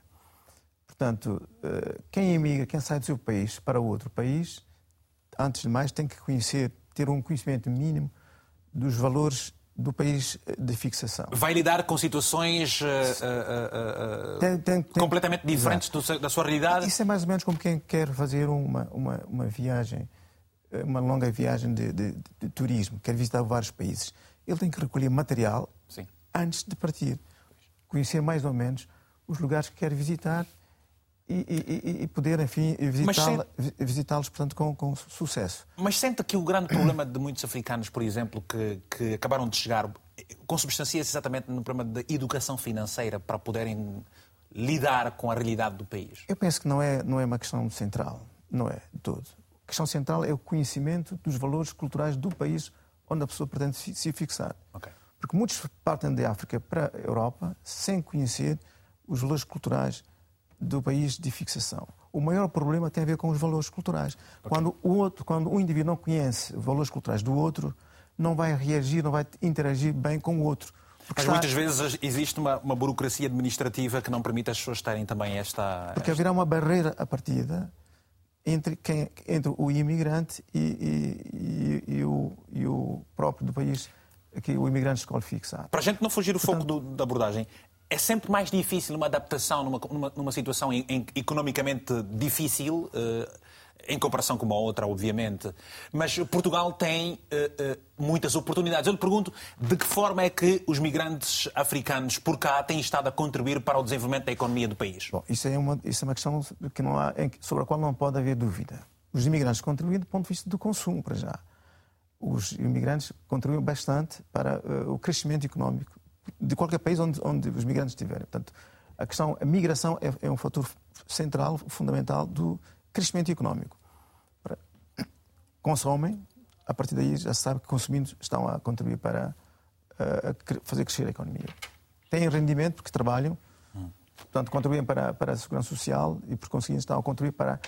Portanto, quem emigra, quem sai do seu país para outro país, antes de mais tem que conhecer ter um conhecimento mínimo dos valores do país de fixação. Vai lidar com situações uh, uh, uh, tem, tem, tem, completamente diferentes do, da sua realidade? Isso é mais ou menos como quem quer fazer uma, uma, uma viagem, uma longa viagem de, de, de, turismo, quer visitar vários países. Ele tem que recolher material Sim. antes de partir. Conhecer mais ou menos os lugares que quer visitar e, e, e poder, enfim, visitá-los visitá portanto, com, com, sucesso. Mas sente que o grande problema de muitos africanos, por exemplo, que, que acabaram de chegar, consubstancia-se exatamente no problema da educação financeira para poderem lidar com a realidade do país? Eu penso que não é, não é uma questão central, não é de todo. A questão central é o conhecimento dos valores culturais do país onde a pessoa pretende se fixar. Okay. Porque muitos partem da África para a Europa sem conhecer os valores culturais do país de fixação. O maior problema tem a ver com os valores culturais. Okay. Quando o outro, quando o indivíduo não conhece valores culturais do outro, não vai reagir, não vai interagir bem com o outro. Mas está... muitas vezes existe uma, uma, burocracia administrativa que não permite as pessoas terem também esta. Porque haverá uma barreira a partida entre, quem, entre o imigrante e, e, e, e, o, e o próprio do país que o imigrante escolhe fixar. Para a gente não fugir o Portanto, foco do, da abordagem, é sempre mais difícil uma adaptação numa, numa, numa situação em, economicamente difícil, uh, em comparação com uma outra, obviamente. Mas Portugal tem uh, uh, muitas oportunidades. Eu lhe pergunto de que forma é que os migrantes africanos por cá têm estado a contribuir para o desenvolvimento da economia do país? Bom, isso é uma, isso é uma questão que não há, sobre a qual não pode haver dúvida. Os imigrantes contribuem do ponto de vista do consumo, para já. Os imigrantes contribuem bastante para o crescimento económico de qualquer país onde, onde os migrantes estiverem. Portanto, a questão, a migração é, é um fator central, fundamental do crescimento económico. Consomem, a partir daí já se sabe que consumindo estão a contribuir para a fazer crescer a economia. Têm rendimento porque trabalham, portanto, contribuem para, para a segurança social e, por conseguinte, estão a contribuir para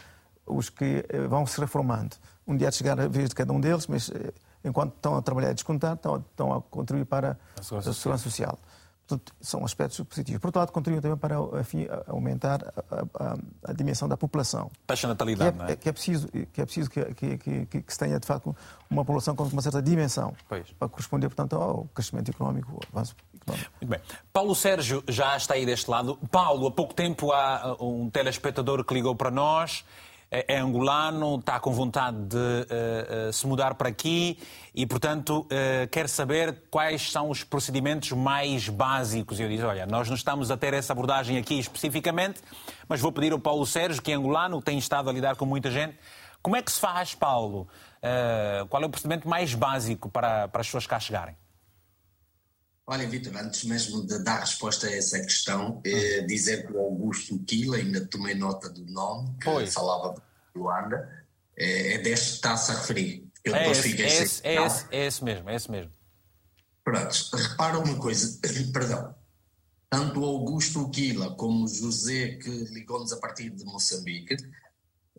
os que eh, vão se reformando. Um dia chegar a vez de cada um deles, mas eh, enquanto estão a trabalhar e descontar, estão, estão a contribuir para a segurança, a segurança social. Portanto, são aspectos positivos. Por outro lado, contribuem também para enfim, aumentar a, a, a, dimensão da população. De natalidade, que é, não é? Que é preciso, que, é preciso que, que, que, que, se tenha, de facto, uma população com uma certa dimensão pois. para corresponder, portanto, ao crescimento económico, ao avanço económico. Muito bem. Paulo Sérgio já está aí deste lado. Paulo, há pouco tempo há um telespectador que ligou para nós é, é angolano, está com vontade de uh, uh, se mudar para aqui e, portanto, uh, quer saber quais são os procedimentos mais básicos. E eu disse: olha, nós não estamos a ter essa abordagem aqui especificamente, mas vou pedir ao Paulo Sérgio, que é angolano, tem estado a lidar com muita gente. Como é que se faz, Paulo? qual é o procedimento mais básico para, para as pessoas cá chegarem? Olha, Vitor, antes mesmo de dar resposta a essa questão, eh, dizer que o Augusto Quila, ainda tomei nota do nome, que pois. falava de Luanda, é, é deste que está-se a referir. Eu é, esse, é, esse, é, esse, é esse mesmo, é esse mesmo. Pronto, repara uma coisa, perdão, tanto o Augusto Quila como o José, que ligou-nos a partir de Moçambique,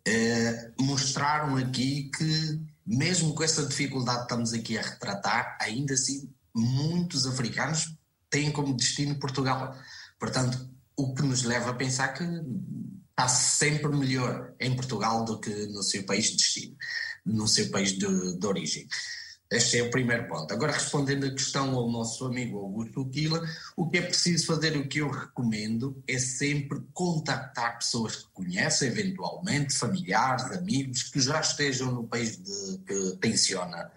eh, mostraram aqui que mesmo com essa dificuldade que estamos aqui a retratar, ainda assim muitos africanos têm como destino Portugal. Portanto, o que nos leva a pensar que está sempre melhor em Portugal do que no seu país de destino, no seu país de, de origem. Este é o primeiro ponto. Agora, respondendo a questão ao nosso amigo Augusto Quila, o que é preciso fazer, o que eu recomendo, é sempre contactar pessoas que conhecem, eventualmente, familiares, amigos, que já estejam no país de, que tenciona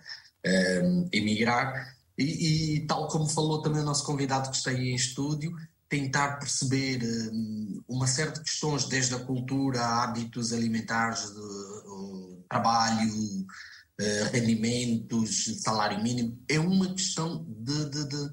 um, ehm, emigrar. E, e, tal como falou também o nosso convidado que está aí em estúdio, tentar perceber um, uma série de questões, desde a cultura, hábitos alimentares, de, trabalho, uh, rendimentos, salário mínimo, é uma questão de, de, de,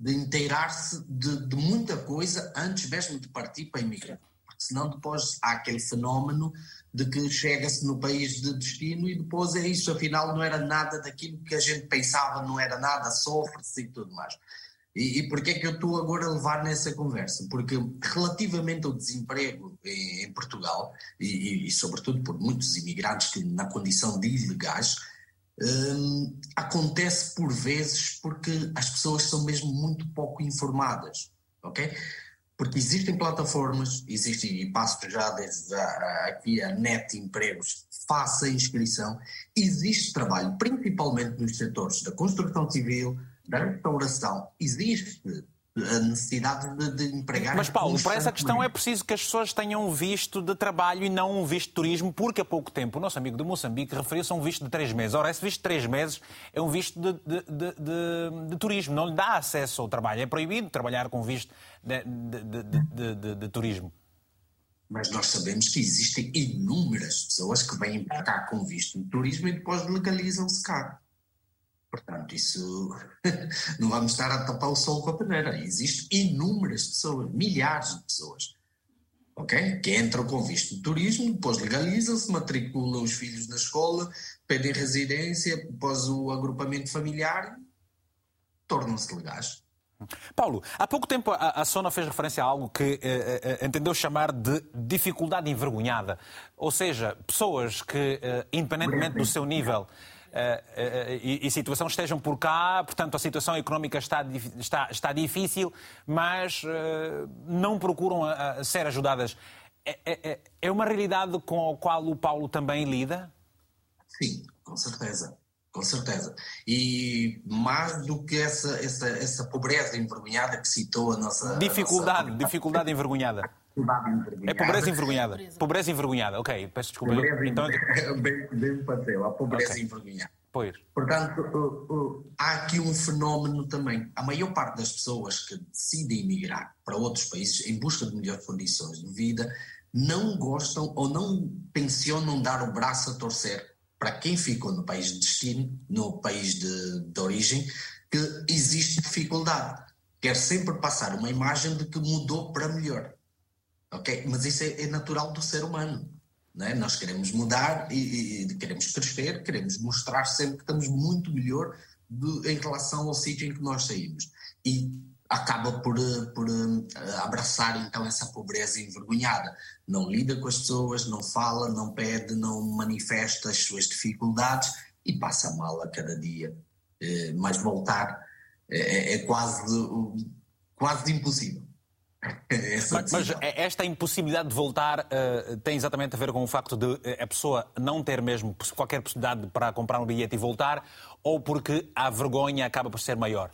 de inteirar-se de, de, muita coisa antes mesmo de partir para imigrar. Porque senão depois há aquele fenómeno de que chega-se no país de destino e depois é isso, afinal não era nada daquilo que a gente pensava, não era nada, sofre-se e tudo mais. E, e porquê é que eu estou agora a levar nessa conversa? Porque relativamente ao desemprego em, em Portugal, e, e, sobretudo por muitos imigrantes que na condição de ilegais, hum, acontece por vezes porque as pessoas são mesmo muito pouco informadas, ok? Porque existem plataformas, existem, e passo já desde aqui a net empregos, faça inscrição, existe trabalho, principalmente nos setores da construção civil, da restauração existe a necessidade de, de empregar. Mas, Paulo, para essa questão é preciso que as pessoas tenham um visto de trabalho e não um visto de turismo, porque há pouco tempo o nosso amigo de Moçambique referiu-se a um visto de três meses. Ora, esse visto de três meses é um visto de, de, de, de turismo, não lhe dá acesso ao trabalho. É proibido trabalhar com visto de, turismo. Mas nós sabemos que existem inúmeras pessoas que vêm para cá com visto de turismo e depois legalizam-se cá. Portanto, isso não vamos estar a tapar o sol com a peneira. Existem inúmeras pessoas, milhares de pessoas, ok? Que entram com visto de turismo, depois legalizam-se, matriculam os filhos na escola, pedem residência, depois o agrupamento familiar, tornam-se legais. Paulo, há pouco tempo a, a Sona fez referência a algo que eh, eh, entendeu chamar de dificuldade envergonhada. Ou seja, pessoas que, eh, independentemente do seu nível eh, eh, e, e situação estejam por cá, portanto a situação económica está, está, está difícil, mas eh, não procuram ser ajudadas. É, é, é uma realidade com a qual o Paulo também lida? Sim, com certeza. Com certeza. E mais do que essa, essa, essa pobreza envergonhada que citou a nossa. Dificuldade, a nossa... dificuldade envergonhada. É pobreza envergonhada. Pobreza, pobreza envergonhada, ok, peço desculpa. Pobreza então... bem, bem a pobreza okay. envergonhada. Pois. Portanto, uh, uh, há aqui um fenómeno também. A maior parte das pessoas que decidem emigrar para outros países em busca de melhores condições de vida não gostam ou não tencionam dar o braço a torcer para quem ficou no país de destino, no país de, de origem, que existe dificuldade. Quer sempre passar uma imagem de que mudou para melhor ok? Mas isso é, é natural do ser humano. É? Nós queremos mudar e, e, queremos crescer, queremos mostrar sempre que estamos muito melhor em relação ao sítio em que nós saímos. E acaba por, por uh, abraçar então essa pobreza envergonhada. Não lida com as pessoas, não fala, não pede, não manifesta as suas dificuldades e passa mal a cada dia. Uh, mas voltar é, é quase, quase impossível. Mas, mas, esta impossibilidade de voltar uh, tem exatamente a ver com o facto de eh, a pessoa não ter mesmo qualquer possibilidade para comprar um bilhete e voltar, ou porque a vergonha acaba por ser maior?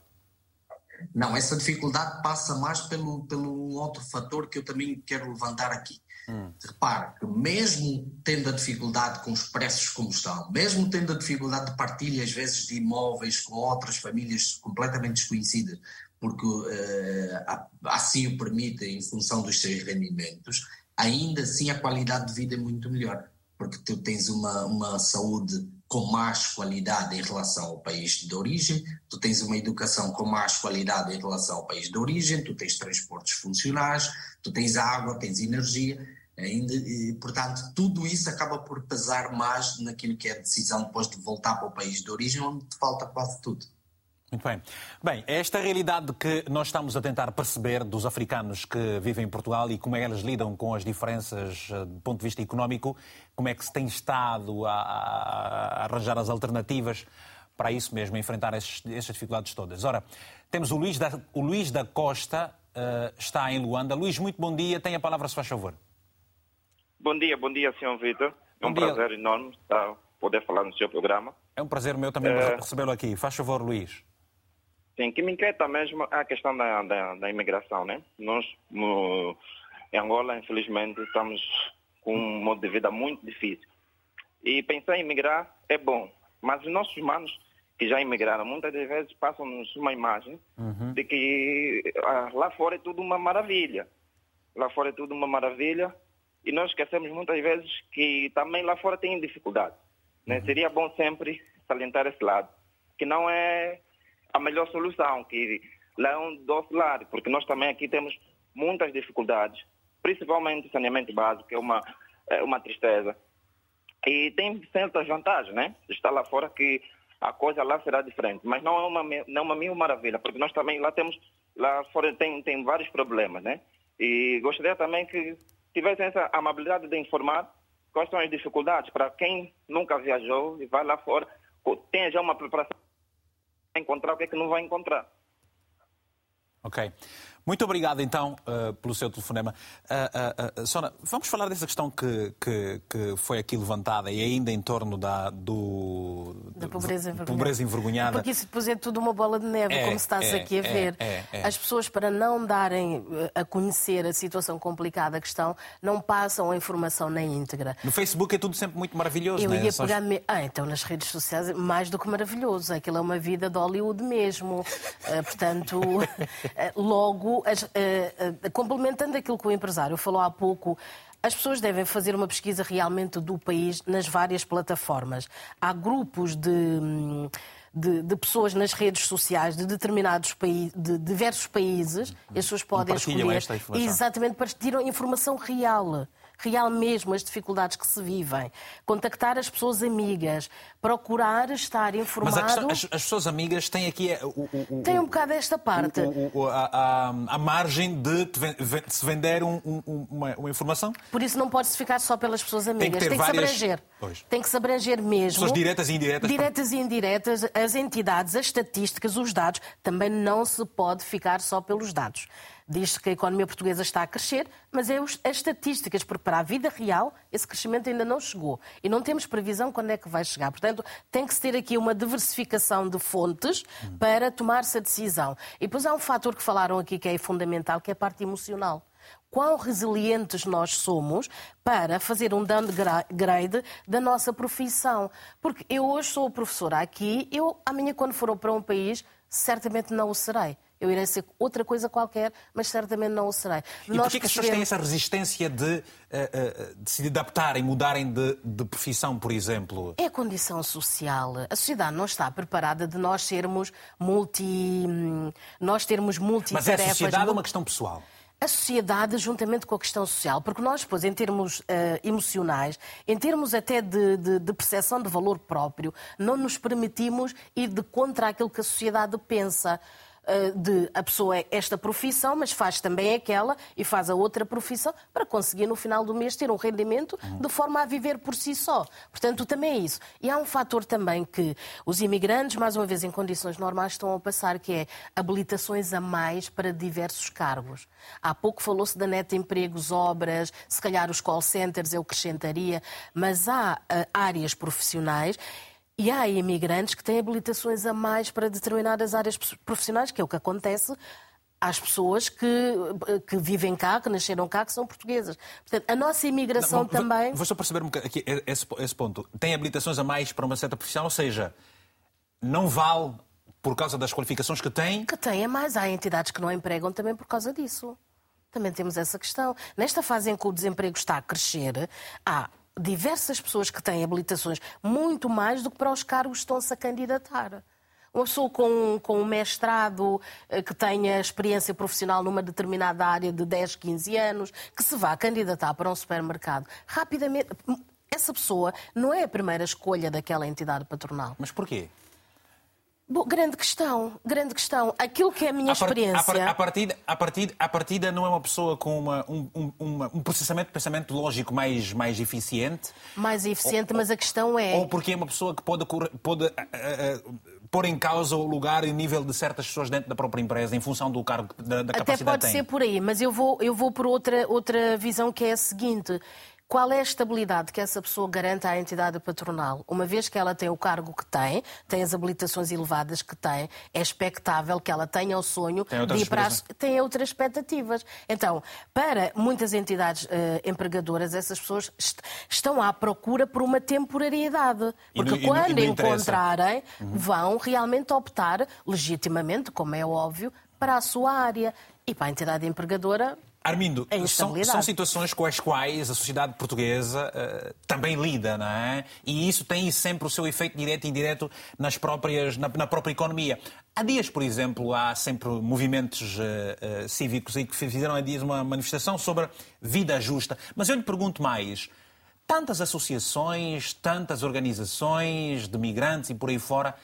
Não, essa dificuldade passa mais pelo, pelo outro fator que eu também quero levantar aqui. Hum. Repare que mesmo tendo a dificuldade com os preços como estão, mesmo tendo a dificuldade de partilha às vezes de imóveis com outras famílias completamente desconhecidas, porque uh, assim o permite em função dos seus rendimentos, ainda assim a qualidade de vida é muito melhor, porque tu tens uma, uma saúde com mais qualidade em relação ao país de origem, tu tens uma educação com mais qualidade em relação ao país de origem, tu tens transportes funcionais, tu tens água, tens energia, ainda, e, portanto, tudo isso acaba por pesar mais naquilo que é a decisão depois de voltar para o país de origem, onde te falta quase tudo. Muito bem. Bem, esta realidade que nós estamos a tentar perceber dos africanos que vivem em Portugal e como é que eles lidam com as diferenças eh, do ponto de vista económico, como é que se tem estado a, a arranjar as alternativas para isso mesmo, enfrentar esses, essas dificuldades todas. Ora, temos o Luís da, o Luís da Costa, uh, está em Luanda. Luís, muito bom dia. Tem a palavra, se faz favor. Bom dia, bom dia, Sr. Vitor. É um dia. prazer enorme estar, poder falar no seu programa. É um prazer meu também é... recebê-lo aqui. Faz favor, Luís. Sim, que me inquieta mesmo é a questão da, da, da imigração, né? Nós, no, em Angola, infelizmente, estamos com um modo de vida muito difícil. E pensar em imigrar é bom, mas os nossos irmãos que já imigraram, muitas das vezes passam-nos uma imagem uhum. de que ah, lá fora é tudo uma maravilha. Lá fora é tudo uma maravilha e nós esquecemos muitas vezes que também lá fora tem dificuldade. Né? Uhum. Seria bom sempre salientar esse lado, que não é a melhor solução, que lá é um doce lado, porque nós também aqui temos muitas dificuldades, principalmente saneamento básico, que é uma, é uma tristeza. E tem certas vantagens, né? Estar lá fora que a coisa lá será diferente. Mas não é uma, não é uma mil maravilha, porque nós também lá temos, lá fora tem, tem vários problemas, né? E gostaria também que tivessem essa amabilidade de informar quais são as dificuldades para quem nunca viajou e vai lá fora, tenha já uma preparação encontrar o que é que não vai encontrar. Ok. Muito obrigado, então, uh, pelo seu telefonema. Uh, uh, Sona, vamos falar dessa questão que, que, que, foi aqui levantada e ainda em torno da, do, da pobreza envergonhada. pobreza envergonhada. Porque isso depois é tudo uma bola de neve, é, como estás é, aqui a é, ver. É, é, As pessoas, para não darem a conhecer a situação complicada que estão, não passam a informação na íntegra. No Facebook é tudo sempre muito maravilhoso, Eu não é? ia pegar... Me... Ah, então nas redes sociais, mais do que maravilhoso. Aquilo é uma vida de Hollywood mesmo. portanto, logo uh, uh, complementando aquilo que o empresário falou há pouco, as pessoas devem fazer uma pesquisa realmente do país nas várias plataformas. Há grupos de. De, de, pessoas nas redes sociais de determinados países, de diversos países, as pessoas podem escolher. Esta informação. Exatamente, partilham informação real real mesmo as dificuldades que se vivem, contactar as pessoas amigas, procurar estar informado. Mas questão, as, as, pessoas amigas têm aqui o, o, o tem um bocado esta parte. A, a, a, margem de se vender um, um, uma, uma, informação. Por isso não pode-se ficar só pelas pessoas amigas. Tem que, tem que várias... se abranger. Pois. Tem que se abranger mesmo. Pessoas diretas e indiretas. Diretas e indiretas, as entidades, as estatísticas, os dados. Também não se pode ficar só pelos dados. Diz-se que a economia portuguesa está a crescer, mas é as estatísticas, porque para a vida real esse crescimento ainda não chegou. E não temos previsão quando é que vai chegar. Portanto, tem que se ter aqui uma diversificação de fontes para tomar-se a decisão. E depois há um fator que falaram aqui que é fundamental, que é a parte emocional quão resilientes nós somos para fazer um downgrade da nossa profissão. Porque eu hoje sou professora aqui, eu amanhã, quando for para um país, certamente não o serei. Eu irei ser outra coisa qualquer, mas certamente não o serei. E Nós porquê que as pessoas têm essa resistência de, uh, uh, de se adaptarem, mudarem de, de, profissão, por exemplo? É a condição social. A sociedade não está preparada de nós sermos multi... Hum, nós termos multitarefas... Mas é a sociedade ou uma questão pessoal? a sociedade juntamente com a questão social, porque nós, depois, em termos uh, emocionais, em termos até de, de, de, percepção de valor próprio, não nos permitimos ir de contra aquilo que a sociedade pensa. Eh, de a pessoa é esta profissão, mas faz também aquela e faz a outra profissão para conseguir no final do mês ter um rendimento de forma a viver por si só. Portanto, também é isso. E há um fator também que os imigrantes, mais uma vez em condições normais, estão a passar, que é habilitações a mais para diversos cargos. Há pouco falou-se da neta empregos, obras, se calhar os call centers eu acrescentaria, mas há uh, áreas profissionais e há imigrantes que têm habilitações a mais para determinadas áreas profissionais, que é o que acontece às pessoas que, que vivem cá, que nasceram cá, que são portuguesas. Portanto, a nossa imigração não, também. Vou só perceber um aqui esse, esse ponto. Tem habilitações a mais para uma certa profissão, ou seja, não vale por causa das qualificações que tem? Que tem a mais. Há entidades que não empregam também por causa disso. Também temos essa questão. Nesta fase em que o desemprego está a crescer, há diversas pessoas que têm habilitações, muito mais do que para os cargos que estão-se a candidatar. Uma pessoa com, com um mestrado, eh, que tenha experiência profissional numa determinada área de 10, 15 anos, que se vá candidatar para um supermercado, rapidamente. Essa pessoa não é a primeira escolha daquela entidade patronal. Mas porquê? Bom, grande questão, grande questão. Aquilo que é a minha a experiência. A, partida, a, partida, a partida não é uma pessoa com uma, um, um, um, processamento de pensamento lógico mais, mais eficiente? Mais eficiente, ou, mas a questão é. Ou porque é uma pessoa que pode, pode uh, uh, pôr em causa o lugar e o nível de certas pessoas dentro da própria empresa, em função do cargo, da, da capacidade Até pode que ser por aí, mas eu vou, eu vou por outra, outra visão que é a seguinte. Qual é a estabilidade que essa pessoa garante à entidade patronal? Uma vez que ela tem o cargo que tem, tem as habilitações elevadas que tem, é expectável que ela tenha o sonho de ir para as... tem outras expectativas. Então, para muitas entidades uh, empregadoras, essas pessoas est estão à procura por uma temporariedade. Porque e, quando e encontrarem, uhum. vão realmente optar, legitimamente, como é óbvio, para a sua área. E para a entidade empregadora, Armindo, são, são, situações com as quais a sociedade portuguesa uh, também lida, não é? E isso tem sempre o seu efeito direto e indireto nas próprias, na, na própria economia. Há dias, por exemplo, há sempre movimentos uh, uh, cívicos e que fizeram há dias uma manifestação sobre vida justa. Mas eu lhe pergunto mais. Tantas associações, tantas organizações de migrantes e por aí fora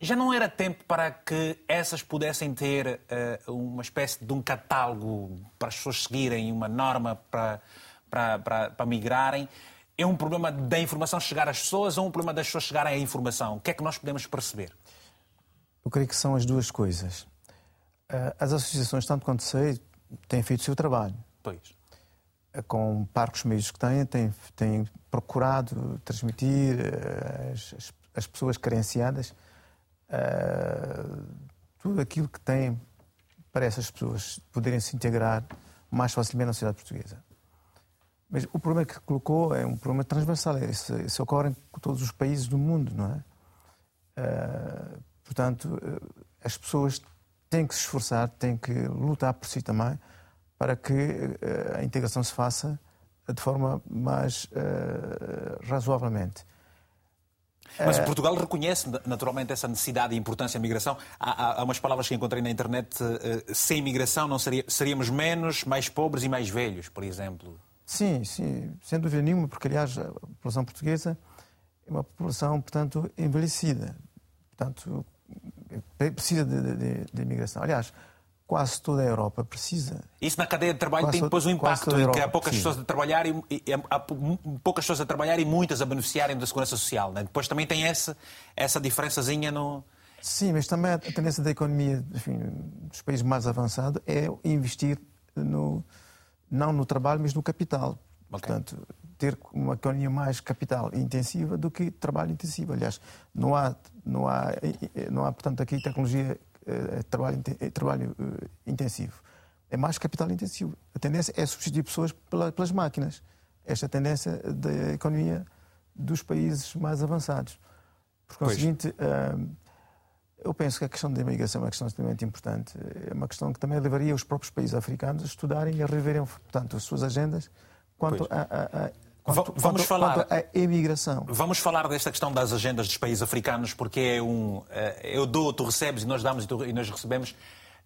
já não era tempo para que essas pudessem ter uh, uma espécie de um catálogo para as pessoas seguirem, uma norma para, para, para, para migrarem? É um problema da informação chegar às pessoas ou um problema das pessoas chegarem à informação? O que é que nós podemos perceber? Eu creio que são as duas coisas. Uh, as associações, tanto quanto sei, têm feito o seu trabalho. Pois. Uh, com parcos meios que têm, têm, têm procurado transmitir as pessoas carenciadas uh, tudo aquilo que tem para essas pessoas poderem se integrar mais facilmente na sociedade portuguesa. Mas o problema que colocou é um problema transversal, isso, isso ocorre em todos os países do mundo, não é? Uh, portanto, uh, as pessoas têm que se esforçar, têm que lutar por si também, para que uh, a integração se faça de forma mais razoavelmente. Mas Portugal reconhece naturalmente essa necessidade e importância da migração. Há, há, umas palavras que encontrei na internet: uh, sem migração não seria, seríamos menos, mais pobres e mais velhos, por exemplo. Sim, sim, sem dúvida nenhuma, porque aliás a população portuguesa é uma população, portanto, envelhecida. Portanto, precisa de, de, de imigração. Aliás, quase toda a Europa precisa. Isso na cadeia de trabalho quase tem depois um impacto, em que há poucas precisa. pessoas a trabalhar e, e, há poucas pessoas a trabalhar e muitas a beneficiarem da segurança social. Né? Depois também tem essa, essa diferençazinha no. Sim, mas também a tendência da economia enfim, dos países mais avançados é investir no, não no trabalho, mas no capital. Okay. Portanto, ter uma economia mais capital intensiva do que trabalho intensivo. Aliás, não há, não há, não há portanto, aqui tecnologia é trabalho, é trabalho intensivo. É mais capital intensivo. A tendência é substituir pessoas pela, pelas máquinas. Esta é a tendência da economia dos países mais avançados. Por conseguinte, uh, eu penso que a questão da imigração é uma questão extremamente importante. É uma questão que também levaria os próprios países africanos a estudarem e a reverem, portanto, as suas agendas quanto a Quanto, vamos quanto, falar quanto a imigração. Vamos falar desta questão das agendas dos países africanos, porque é um. Eh, eu dou, tu recebes e nós damos e nós recebemos.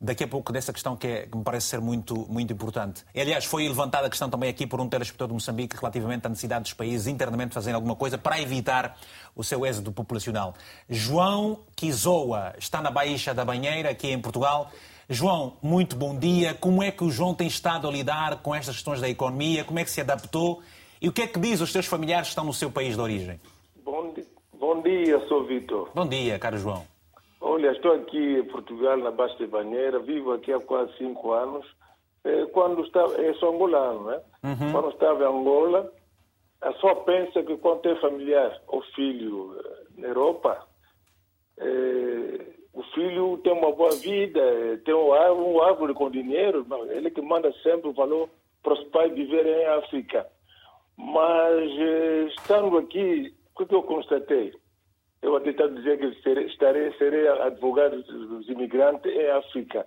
Daqui a pouco dessa questão que, é, que me parece ser muito, muito importante. E, aliás, foi levantada a questão também aqui por um telespectador de Moçambique relativamente à necessidade dos países internamente fazerem alguma coisa para evitar o seu êxodo populacional. João Kizoa está na Baixa da Banheira, aqui em Portugal. João, muito bom dia. Como é que o João tem estado a lidar com estas questões da economia? Como é que se adaptou? E o que é que diz os teus familiares que estão no seu país de origem? Bom, bom dia, sou Vitor. Bom dia, caro João. Olha, estou aqui em Portugal, na Baixa de Banheira, vivo aqui há quase cinco anos. É, quando estava, eu sou angolano, né? Uhum. Quando estava em Angola, a só pensa que quando tem familiar ou filho eh, na Europa, é, o filho tem uma boa vida, tem um árvore com dinheiro, ele que manda sempre o valor para os pais viverem em África. Mas, eh, estando aqui, o que eu constatei? Eu até estou a dizer que serei, estarei, serei advogado dos imigrantes em África.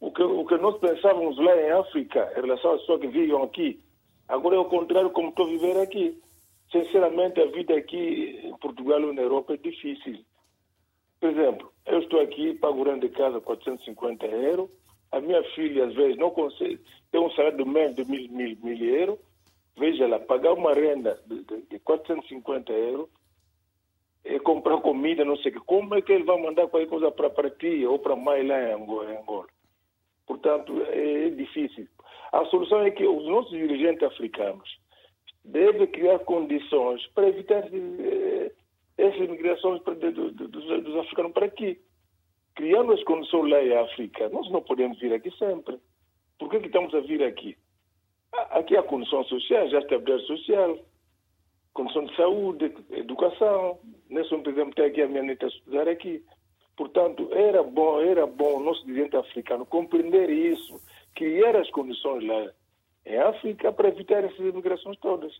O que, o que nós pensávamos lá em África, em relação às pessoas que vivem aqui, agora é o contrário como estou viver aqui. Sinceramente, a vida aqui em Portugal ou na Europa é difícil. Por exemplo, eu estou aqui, pago renda de casa 450 euros, a minha filha, às vezes, não consegue, tem um salário de menos de mil, mil, mil euros, Veja lá, pagar uma renda de, de, de 450 euros é comprar comida, não sei o que. Como é que ele vai mandar qualquer coisa para, ti ou para mãe lá em Angola? Portanto, é, é difícil. A solução é que os nossos dirigentes africanos devem criar condições para evitar eh, essas migrações dos, dos africanos para aqui. Criando as condições lá em África, nós não podemos vir aqui sempre. Por que, que estamos a vir aqui? Aqui há condições sociais, já estabilidade social, condição de saúde, educação. Nesse momento, por exemplo, tem aqui a minha neta a estudar aqui. Portanto, era bom, era bom o nosso dirigente africano compreender isso, criar as condições lá em África para evitar essas imigrações todas.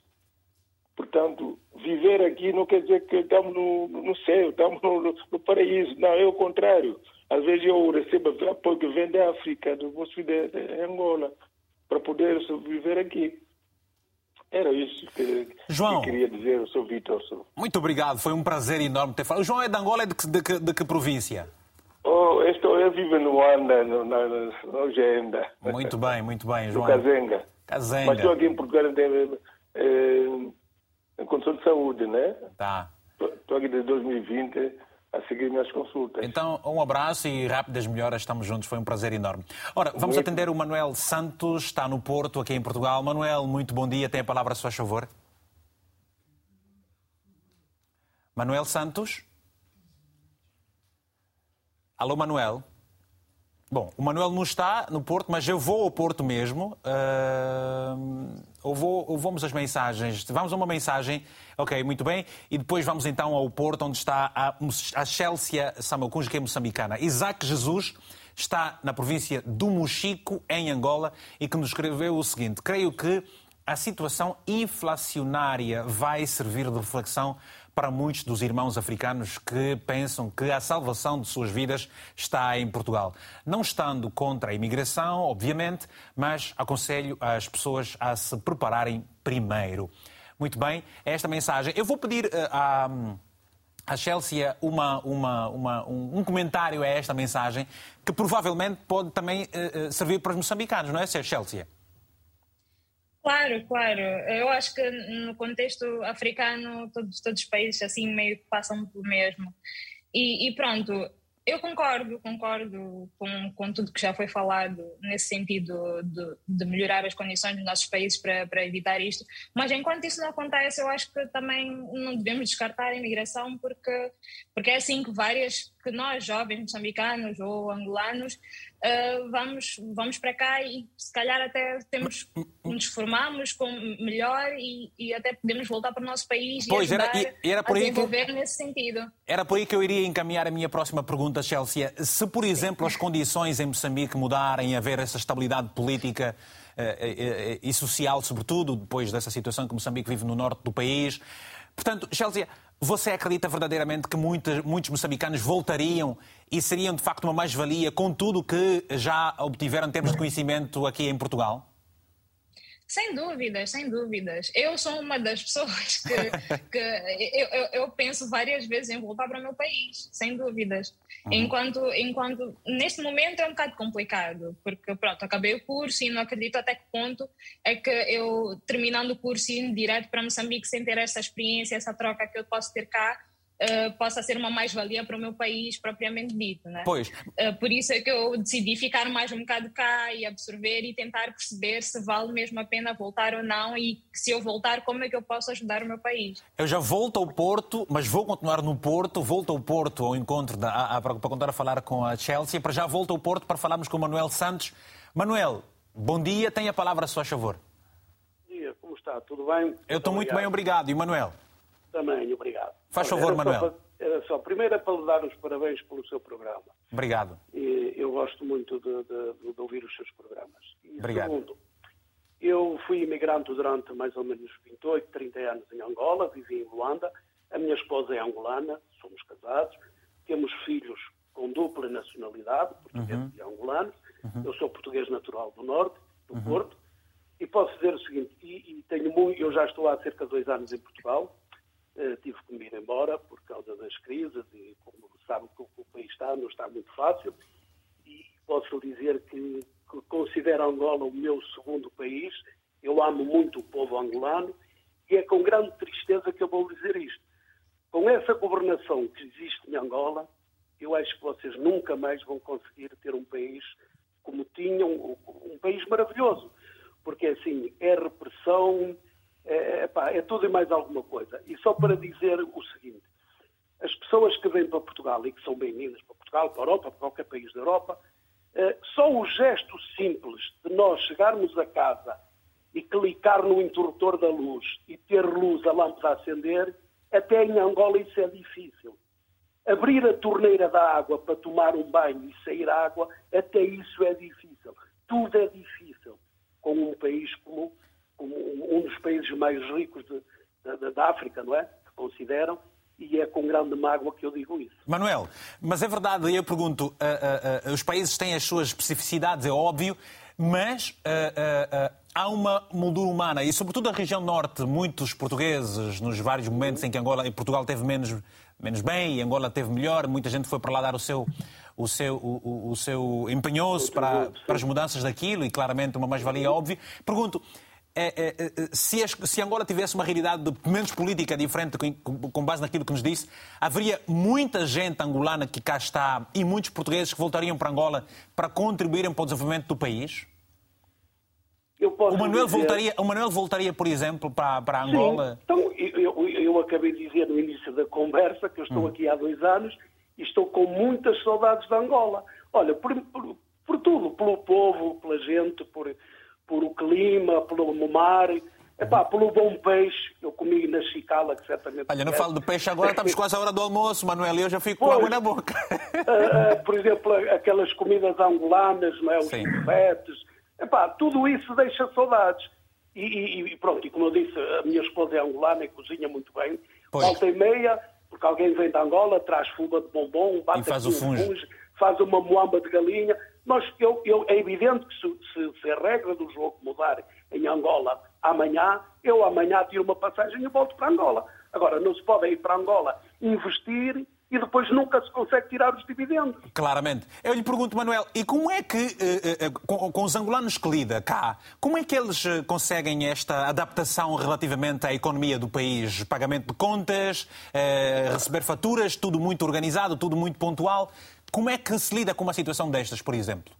Portanto, viver aqui não quer dizer que estamos no, no céu, estamos no, no, paraíso. Não, é o contrário. Às vezes eu recebo apoio que vem da África, do bolso de, de Angola, para poder viver aqui. Era isso que, João, que queria dizer, eu sou Vitor. Muito obrigado, foi um prazer enorme ter falado. O João é de Angola, é de que, de de que província? Oh, estou, eu vivo no Anda, no, na, no Genda. Muito bem, muito bem, João. No Cazenga. Cazenga. Mas estou aqui em Portugal em, em, em condição de saúde, né? Tá. Estou aqui desde 2020 a seguir minhas consultas. Então, um abraço e rápidas melhoras, estamos juntos, foi um prazer enorme. Ora, vamos muito... atender o Manuel Santos, está no Porto, aqui em Portugal. Manuel, muito bom dia, tem a palavra a sua favor. Manuel Santos? Alô, Manuel? Bom, o Manuel não está no Porto, mas eu vou ao Porto mesmo. Uh, ou vou, ou vamos às mensagens. Vamos a uma mensagem, ok, muito bem. E depois vamos então ao Porto, onde está a, a Chelsea Samakunja, que é moçambicana. Isaac Jesus está na província do Mochico, em Angola, e que nos escreveu o seguinte: Creio que a situação inflacionária vai servir de reflexão para muitos dos irmãos africanos que pensam que a salvação de suas vidas está em Portugal. Não estando contra a imigração, obviamente, mas aconselho as pessoas a se prepararem primeiro. Muito bem, esta mensagem. Eu vou pedir a a Chelsea uma, uma, uma, um, um, comentário a esta mensagem que provavelmente pode também uh, servir para os moçambicanos, não é, Chelsea? Claro, claro. Eu acho que no contexto africano todos, todos os países assim meio que passam pelo mesmo. E, e pronto, eu concordo, concordo com, com tudo que já foi falado nesse sentido de, de, melhorar as condições dos nossos países para, para evitar isto, mas enquanto isso não acontece, eu acho que também não devemos descartar a imigração, porque, porque é assim que várias, que nós jovens moçambicanos ou angolanos uh, vamos, vamos para cá e se calhar até temos, nos formamos com melhor e, e até podemos voltar para o nosso país pois, e era, era por a desenvolver que, nesse sentido. Era por aí que eu iria encaminhar a minha próxima pergunta, Chelsea. Se, por exemplo, as condições em Moçambique mudarem, haver essa estabilidade política uh, uh, e social, sobretudo depois dessa situação que Moçambique vive no norte do país, Portanto, Chelsea, você acredita verdadeiramente que muitos, muitos moçambicanos voltariam e seriam de facto uma mais-valia com tudo o que já obtiveram em termos de conhecimento aqui em Portugal? Sem dúvidas, sem dúvidas. Eu sou uma das pessoas que, que eu, eu, eu, penso várias vezes em voltar para o meu país, sem dúvidas. Uhum. Enquanto, enquanto neste momento é um bocado complicado, porque pronto, acabei o curso e não acredito até que ponto é que eu, terminando o curso, indo direto para Moçambique sem ter essa experiência, essa troca que eu posso ter cá, uh, possa ser uma mais-valia para o meu país propriamente dito. Né? Pois. Uh, por isso é que eu decidi ficar mais um bocado cá e absorver e tentar perceber se vale mesmo a pena voltar ou não e se eu voltar, como é que eu posso ajudar o meu país. Eu já volto ao Porto, mas vou continuar no Porto, volto ao Porto ao encontro da, a, a, para, para continuar a falar com a Chelsea, para já volto ao Porto para falarmos com o Manuel Santos. Manuel, bom dia, tem a palavra a seu favor. Bom dia, como está? Tudo bem? Eu estou muito bem, obrigado. E Manuel? Também, obrigado. Faz favor, era Manuel. Só, era só, primeiro é para lhe dar os parabéns pelo seu programa. Obrigado. E eu gosto muito de, de, de ouvir os seus programas. E Obrigado. Segundo, eu fui imigrante durante mais ou menos 28, 30 anos em Angola, vivi em Luanda. A minha esposa é angolana, somos casados, temos filhos com dupla nacionalidade, portugueses uhum. e angolanos. Uhum. Eu sou português natural do Norte, do uhum. Porto, e posso dizer o seguinte, e, e tenho muito, eu já estou há cerca de dois anos em Portugal, uh, tive que me ir embora por causa das crises e como sabe que o país está, não está muito fácil. E posso dizer que, que considero Angola o meu segundo país. Eu amo muito o povo angolano e é com grande tristeza que eu vou dizer isto. com essa governação que existe em Angola, eu acho que vocês nunca mais vão conseguir ter um país como tinham, um país maravilhoso. Porque, assim, é repressão, é, é, é tudo e mais alguma coisa. E só para dizer o seguinte, as pessoas que vêm para Portugal e que são bem-vindas para Portugal, para a Europa, para qualquer país da Europa, eh, só o gesto simples de nós chegarmos a casa e clicar no interruptor da luz e ter luz, a lâmpada a acender, até em Angola isso é difícil. Abrir a torneira da água para tomar um banho e sair água, até isso é difícil. Tudo é difícil com um país como, como um dos países mais ricos de, de, da África, não é? Que consideram, e é com grande mágoa que eu digo isso. Manuel, mas é verdade, eu pergunto, uh, uh, uh, os países têm as suas especificidades, é óbvio, mas há uma moldura humana e, sobretudo, a região norte, muitos portugueses, nos vários momentos em que Angola e Portugal teve menos, menos bem e Angola teve melhor, muita gente foi para lá dar o seu o seu, o, o seu empenhou-se para, para as mudanças daquilo e claramente uma mais-valia óbvia. Pergunto, é, é, é, se, se, Angola tivesse uma realidade de menos política diferente com, com, base naquilo que nos disse, haveria muita gente angolana que cá está e muitos portugueses que voltariam para Angola para contribuírem para o desenvolvimento do país? o, Manuel dizer... voltaria, o Manuel voltaria, por exemplo, para, para Angola? Sim. Então, eu, eu, acabei de dizer no início da conversa que eu estou hum. aqui há dois anos e estou com muitas saudades de Angola. Olha, por, por, por tudo, pelo povo, pela gente, por por o clima, pelo mar, epá, pelo bom peixe. Eu comi na chicala, que certamente... Olha, não falo de peixe agora, estamos quase à hora do almoço, Manuel, e eu já fico pois, com água na boca. Uh, uh, por exemplo, aquelas comidas angolanas, não é? os chifetes, epá, tudo isso deixa saudades. E, e, e, pronto, e como eu disse, a minha esposa é angolana e cozinha muito bem. Pois. Volta e meia, porque alguém vem da Angola, traz fuga de bombom, bate e faz o fungo. faz uma moamba de galinha, nós, eu, eu, é evidente que se, se, se, a regra do jogo mudar em Angola amanhã, eu amanhã tiro uma passagem e volto para Angola. Agora, não se pode ir para Angola investir e depois nunca se consegue tirar os dividendos. Claramente. Eu lhe pergunto, Manuel, e como é que, eh, eh, com, com, os angolanos que lida cá, como é que eles eh, conseguem esta adaptação relativamente à economia do país? Pagamento de contas, receber faturas, tudo muito organizado, tudo muito pontual. Como é que se lida com uma situação destas, por exemplo?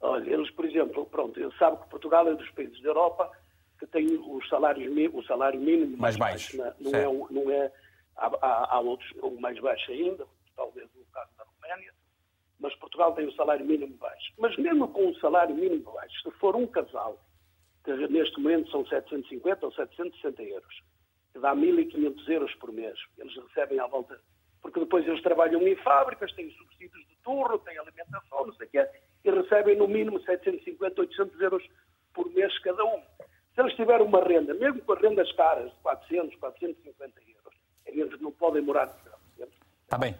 Olha, eles, por exemplo, pronto, ele sabe que Portugal é dos países da Europa que tem os salários, o salário mínimo mais, baixo. baixo não, é, não é, há, há, outros mais baixos ainda, talvez no caso da Roménia, mas Portugal tem o salário mínimo baixo. Mas mesmo com o salário mínimo baixo, se for um casal, que neste momento são 750 ou 760 euros, que dá 1.500 euros por mês, eles recebem à volta porque depois eles trabalham em fábricas, têm subsídios de turno, têm alimentação, não sei o quê, e recebem no mínimo 750, 800 euros por mês cada um. Se eles tiverem uma renda, mesmo com as rendas caras, de 400, 450 euros, eles não podem morar de Está bem.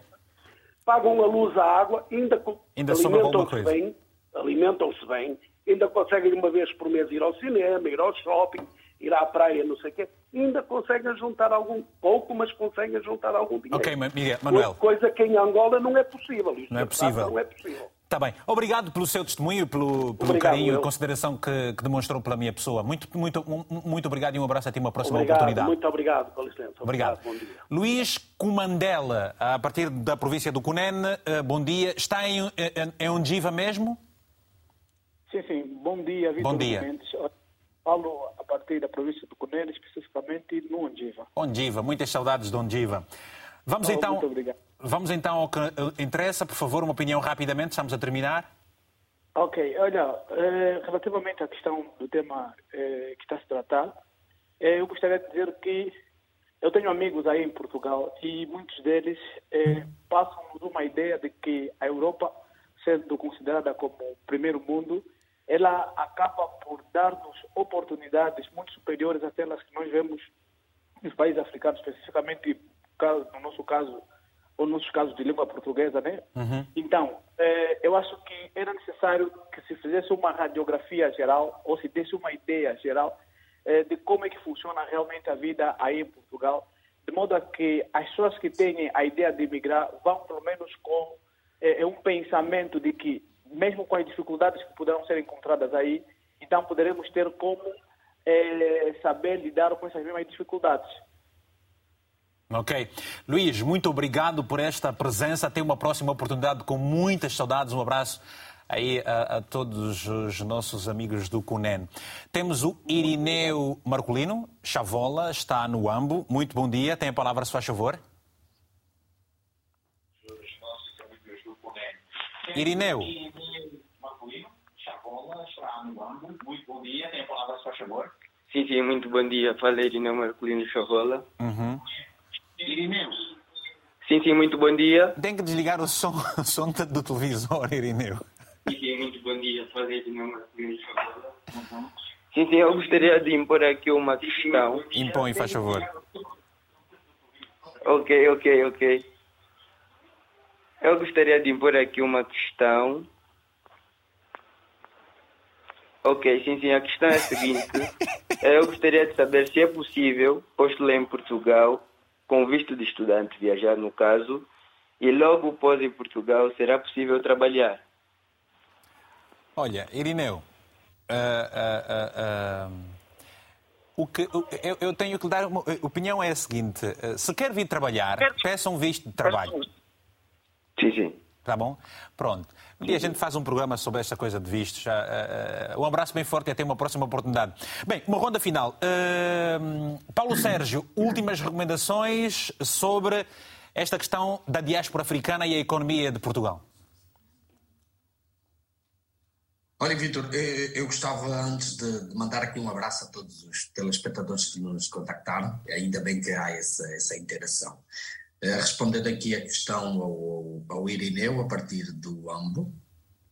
Pagam a luz, a água, ainda, ainda alimentam-se bem, alimentam-se bem, ainda conseguem uma vez por mês ir ao cinema, ir ao shopping, ir à praia, não sei o quê, ainda conseguem juntar algum, pouco, mas conseguem juntar algum dinheiro. Ok, Miguel, Manuel. Coisa que em Angola não é possível. Isto não é possível. Não é possível. Está bem. Obrigado pelo seu testemunho, pelo, pelo obrigado, carinho eu. e consideração que, que, demonstrou pela minha pessoa. Muito, muito, muito obrigado e um abraço até uma próxima obrigado, oportunidade. Muito obrigado, com licença. Obrigado. obrigado Luís Comandela, a partir da província do Cunene, eh, bom dia. Está em, em, em Ondiva mesmo? Sim, sim. Bom dia, Vitor Bom dia. Mendes. Falo a partir da província do Cunene, especificamente no Ondiva. Ondiva, muitas saudades de Ondiva. Vamos, oh, então, vamos então ao que eh, interessa, por favor, uma opinião rapidamente, estamos a terminar. Ok, olha, eh, relativamente à questão do tema eh, que está a se tratar, eu gostaria de dizer que eu tenho amigos aí em Portugal e muitos deles passam-nos uma ideia de que a Europa, sendo considerada como o primeiro mundo, ela acaba por dar-nos oportunidades muito superiores àquelas que nós vemos nos países africanos, especificamente no nosso caso, ou nos casos de língua portuguesa, né? Uhum. Então, eh, eu acho que era necessário que se fizesse uma radiografia geral, ou se desse uma ideia geral eh, de como é que funciona realmente a vida aí em Portugal, de modo a que as pessoas que têm a ideia de emigrar vão pelo menos com eh, um pensamento de que mesmo com as dificuldades que poderão ser encontradas aí, então poderemos ter como é, saber lidar com essas mesmas dificuldades. Ok. Luís, muito obrigado por esta presença. Até uma próxima oportunidade com muitas saudades. Um abraço aí a, a, todos os nossos amigos do CUNEN. Temos o Irineu Marcolino, Chavola, está no AMBO. Muito bom dia. Tem a palavra, se faz favor. Irineu. Muito bom dia. Tem a palavra, se faz favor. Sim, sim, muito bom dia. Falei Irineu Marcolino Chavola. Uhum. Irineu. Sim, sim, muito bom dia. Tem que desligar o som, o som do televisor, Irineu. Sim, sim, muito bom dia. Falei Irineu Marcolino Chavola. Uhum. Sim, sim, eu gostaria de impor aqui uma questão. Impõe, faz favor. Ok, ok, ok. Eu gostaria de impor aqui uma questão Ok, sim, sim. A questão é a seguinte. Eu gostaria de saber se é possível postular em Portugal com visto de estudante, viajar no caso, e logo após em Portugal será possível trabalhar. Olha, Irineu, uh, uh, uh, o que, eu, eu, tenho que dar uma opinião é a seguinte: se quer vir trabalhar, peça um visto de trabalho. Sim, sim. Tá bom? Pronto. Um dia a gente faz um programa sobre esta coisa de vistos. Uh, uh, um abraço bem forte e até uma próxima oportunidade. Bem, uma ronda final. Uh, Paulo Sérgio, últimas recomendações sobre esta questão da diáspora africana e a economia de Portugal. Olha, Vitor, eu gostava antes de mandar aqui um abraço a todos os telespectadores que nos contactaram. Ainda bem que há essa, essa interação. Eh, respondendo aqui a questão ao, ao Irineu, a partir do AMBO,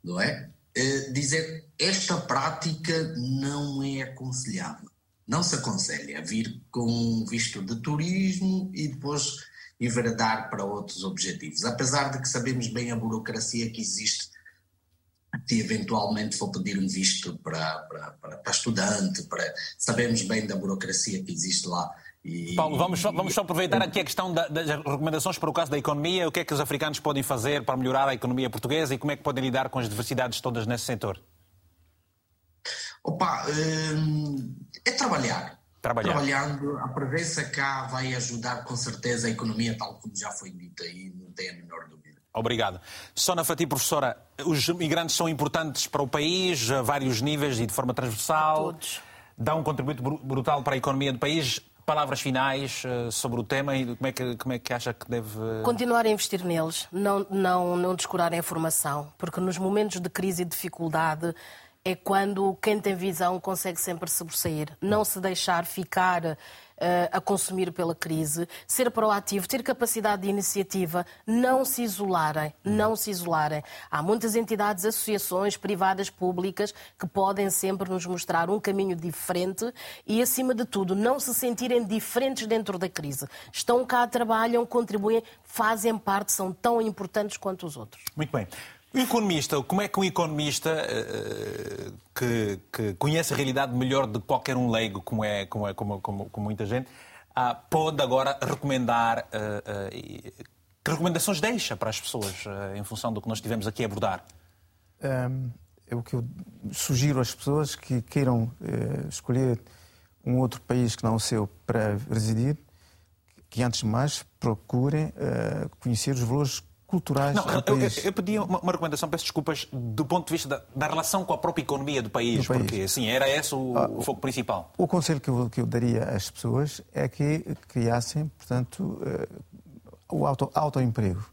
não é? Eh, dizer esta prática não é aconselhável. Não se aconselha vir com visto de turismo e depois enveredar para outros objetivos. Apesar de que sabemos bem a burocracia que existe se eventualmente for pedir um visto para, para, para, para estudante, para, sabemos bem da burocracia que existe lá e... Paulo, vamos só, vamos só aproveitar aqui a questão da, das recomendações para o caso da economia. O que é que os africanos podem fazer para melhorar a economia portuguesa e como é que podem lidar com as diversidades todas nesse setor? Opa, hum, é trabalhar. Trabalhar. Trabalhando, a presença cá vai ajudar com certeza a economia, tal como já foi dito aí, não tem a menor dúvida. Obrigado. Sona Fati, professora, os migrantes são importantes para o país a vários níveis e de forma transversal. Todos. Dá um contributo brutal para a economia do país. Palavras finais uh, sobre o tema e como é, que, como é que acha que deve. Continuar a investir neles, não, não, não descurar a informação, porque nos momentos de crise e dificuldade é quando quem tem visão consegue sempre sobressair. Não se deixar ficar eh, a consumir pela crise, ser proativo, ter capacidade de iniciativa, não se isolarem, não se isolarem. Há muitas entidades, associações privadas, públicas, que podem sempre nos mostrar um caminho diferente e, acima de tudo, não se sentirem diferentes dentro da crise. Estão cá, trabalham, contribuem, fazem parte, são tão importantes quanto os outros. Muito bem. O economista, como é que um economista uh, que, que, conhece a realidade melhor de qualquer um leigo, como é, como é como, como, como muita gente, uh, pode agora recomendar uh, que recomendações deixa para as pessoas em função do que nós tivemos aqui a abordar? Um, é o que eu sugiro às pessoas que queiram escolher um outro país que não o seu para residir, que antes de mais procurem conhecer os valores culturais não, eu, eu, eu, pedi uma, uma, recomendação, peço desculpas, do ponto de vista da, da relação com a própria economia do país, do país. porque assim, era esse o, ah, o foco principal. O conselho que eu, que eu, daria às pessoas é que criassem, portanto, uh, o auto, autoemprego,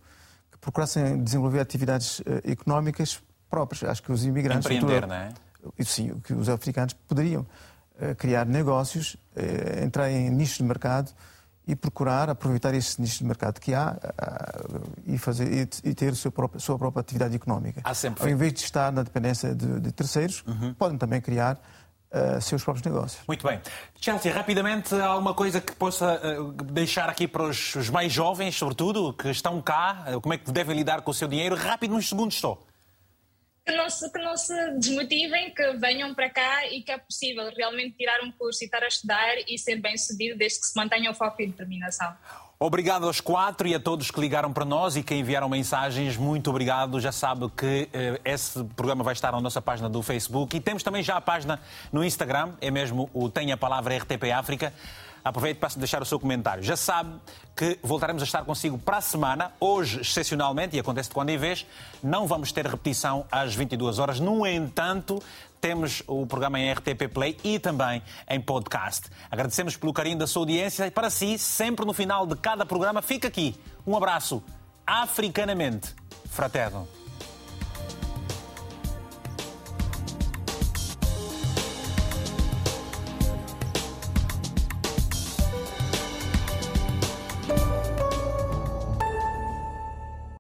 que procurassem desenvolver atividades uh, económicas próprias. Acho que os imigrantes... Empreender, não é? Sim, que os africanos poderiam uh, criar negócios, entrar em nichos de mercado e procurar aproveitar esse nicho de mercado que há uh, e, fazer, e, ter a sua própria, sua própria atividade económica. Há sempre... Ao invés de estar na dependência de, de terceiros, uhum. podem também criar uh, seus próprios negócios. Muito bem. Chelsea, rapidamente, há alguma coisa que possa uh, deixar aqui para os, os, mais jovens, sobretudo, que estão cá, como é que devem lidar com o seu dinheiro? Rápido, nos segundos estou que não, se, que não se desmotivem, que venham para cá e que é possível realmente tirar um curso e estar a estudar e ser bem sucedido desde que se mantenha o foco e determinação. Obrigado aos quatro e a todos que ligaram para nós e que enviaram mensagens. Muito obrigado. Já sabe que eh, esse programa vai estar na nossa página do Facebook e temos também já a página no Instagram, é mesmo o Tem a Palavra RTP África. Aproveite para deixar o seu comentário. Já sabe que voltaremos a estar consigo para a semana. Hoje, excepcionalmente, e acontece de quando em vez, não vamos ter repetição às 22 horas. No entanto, temos o programa em RTP Play e também em podcast. Agradecemos pelo carinho da sua audiência e para si, sempre no final de cada programa, fica aqui um abraço africanamente fraterno.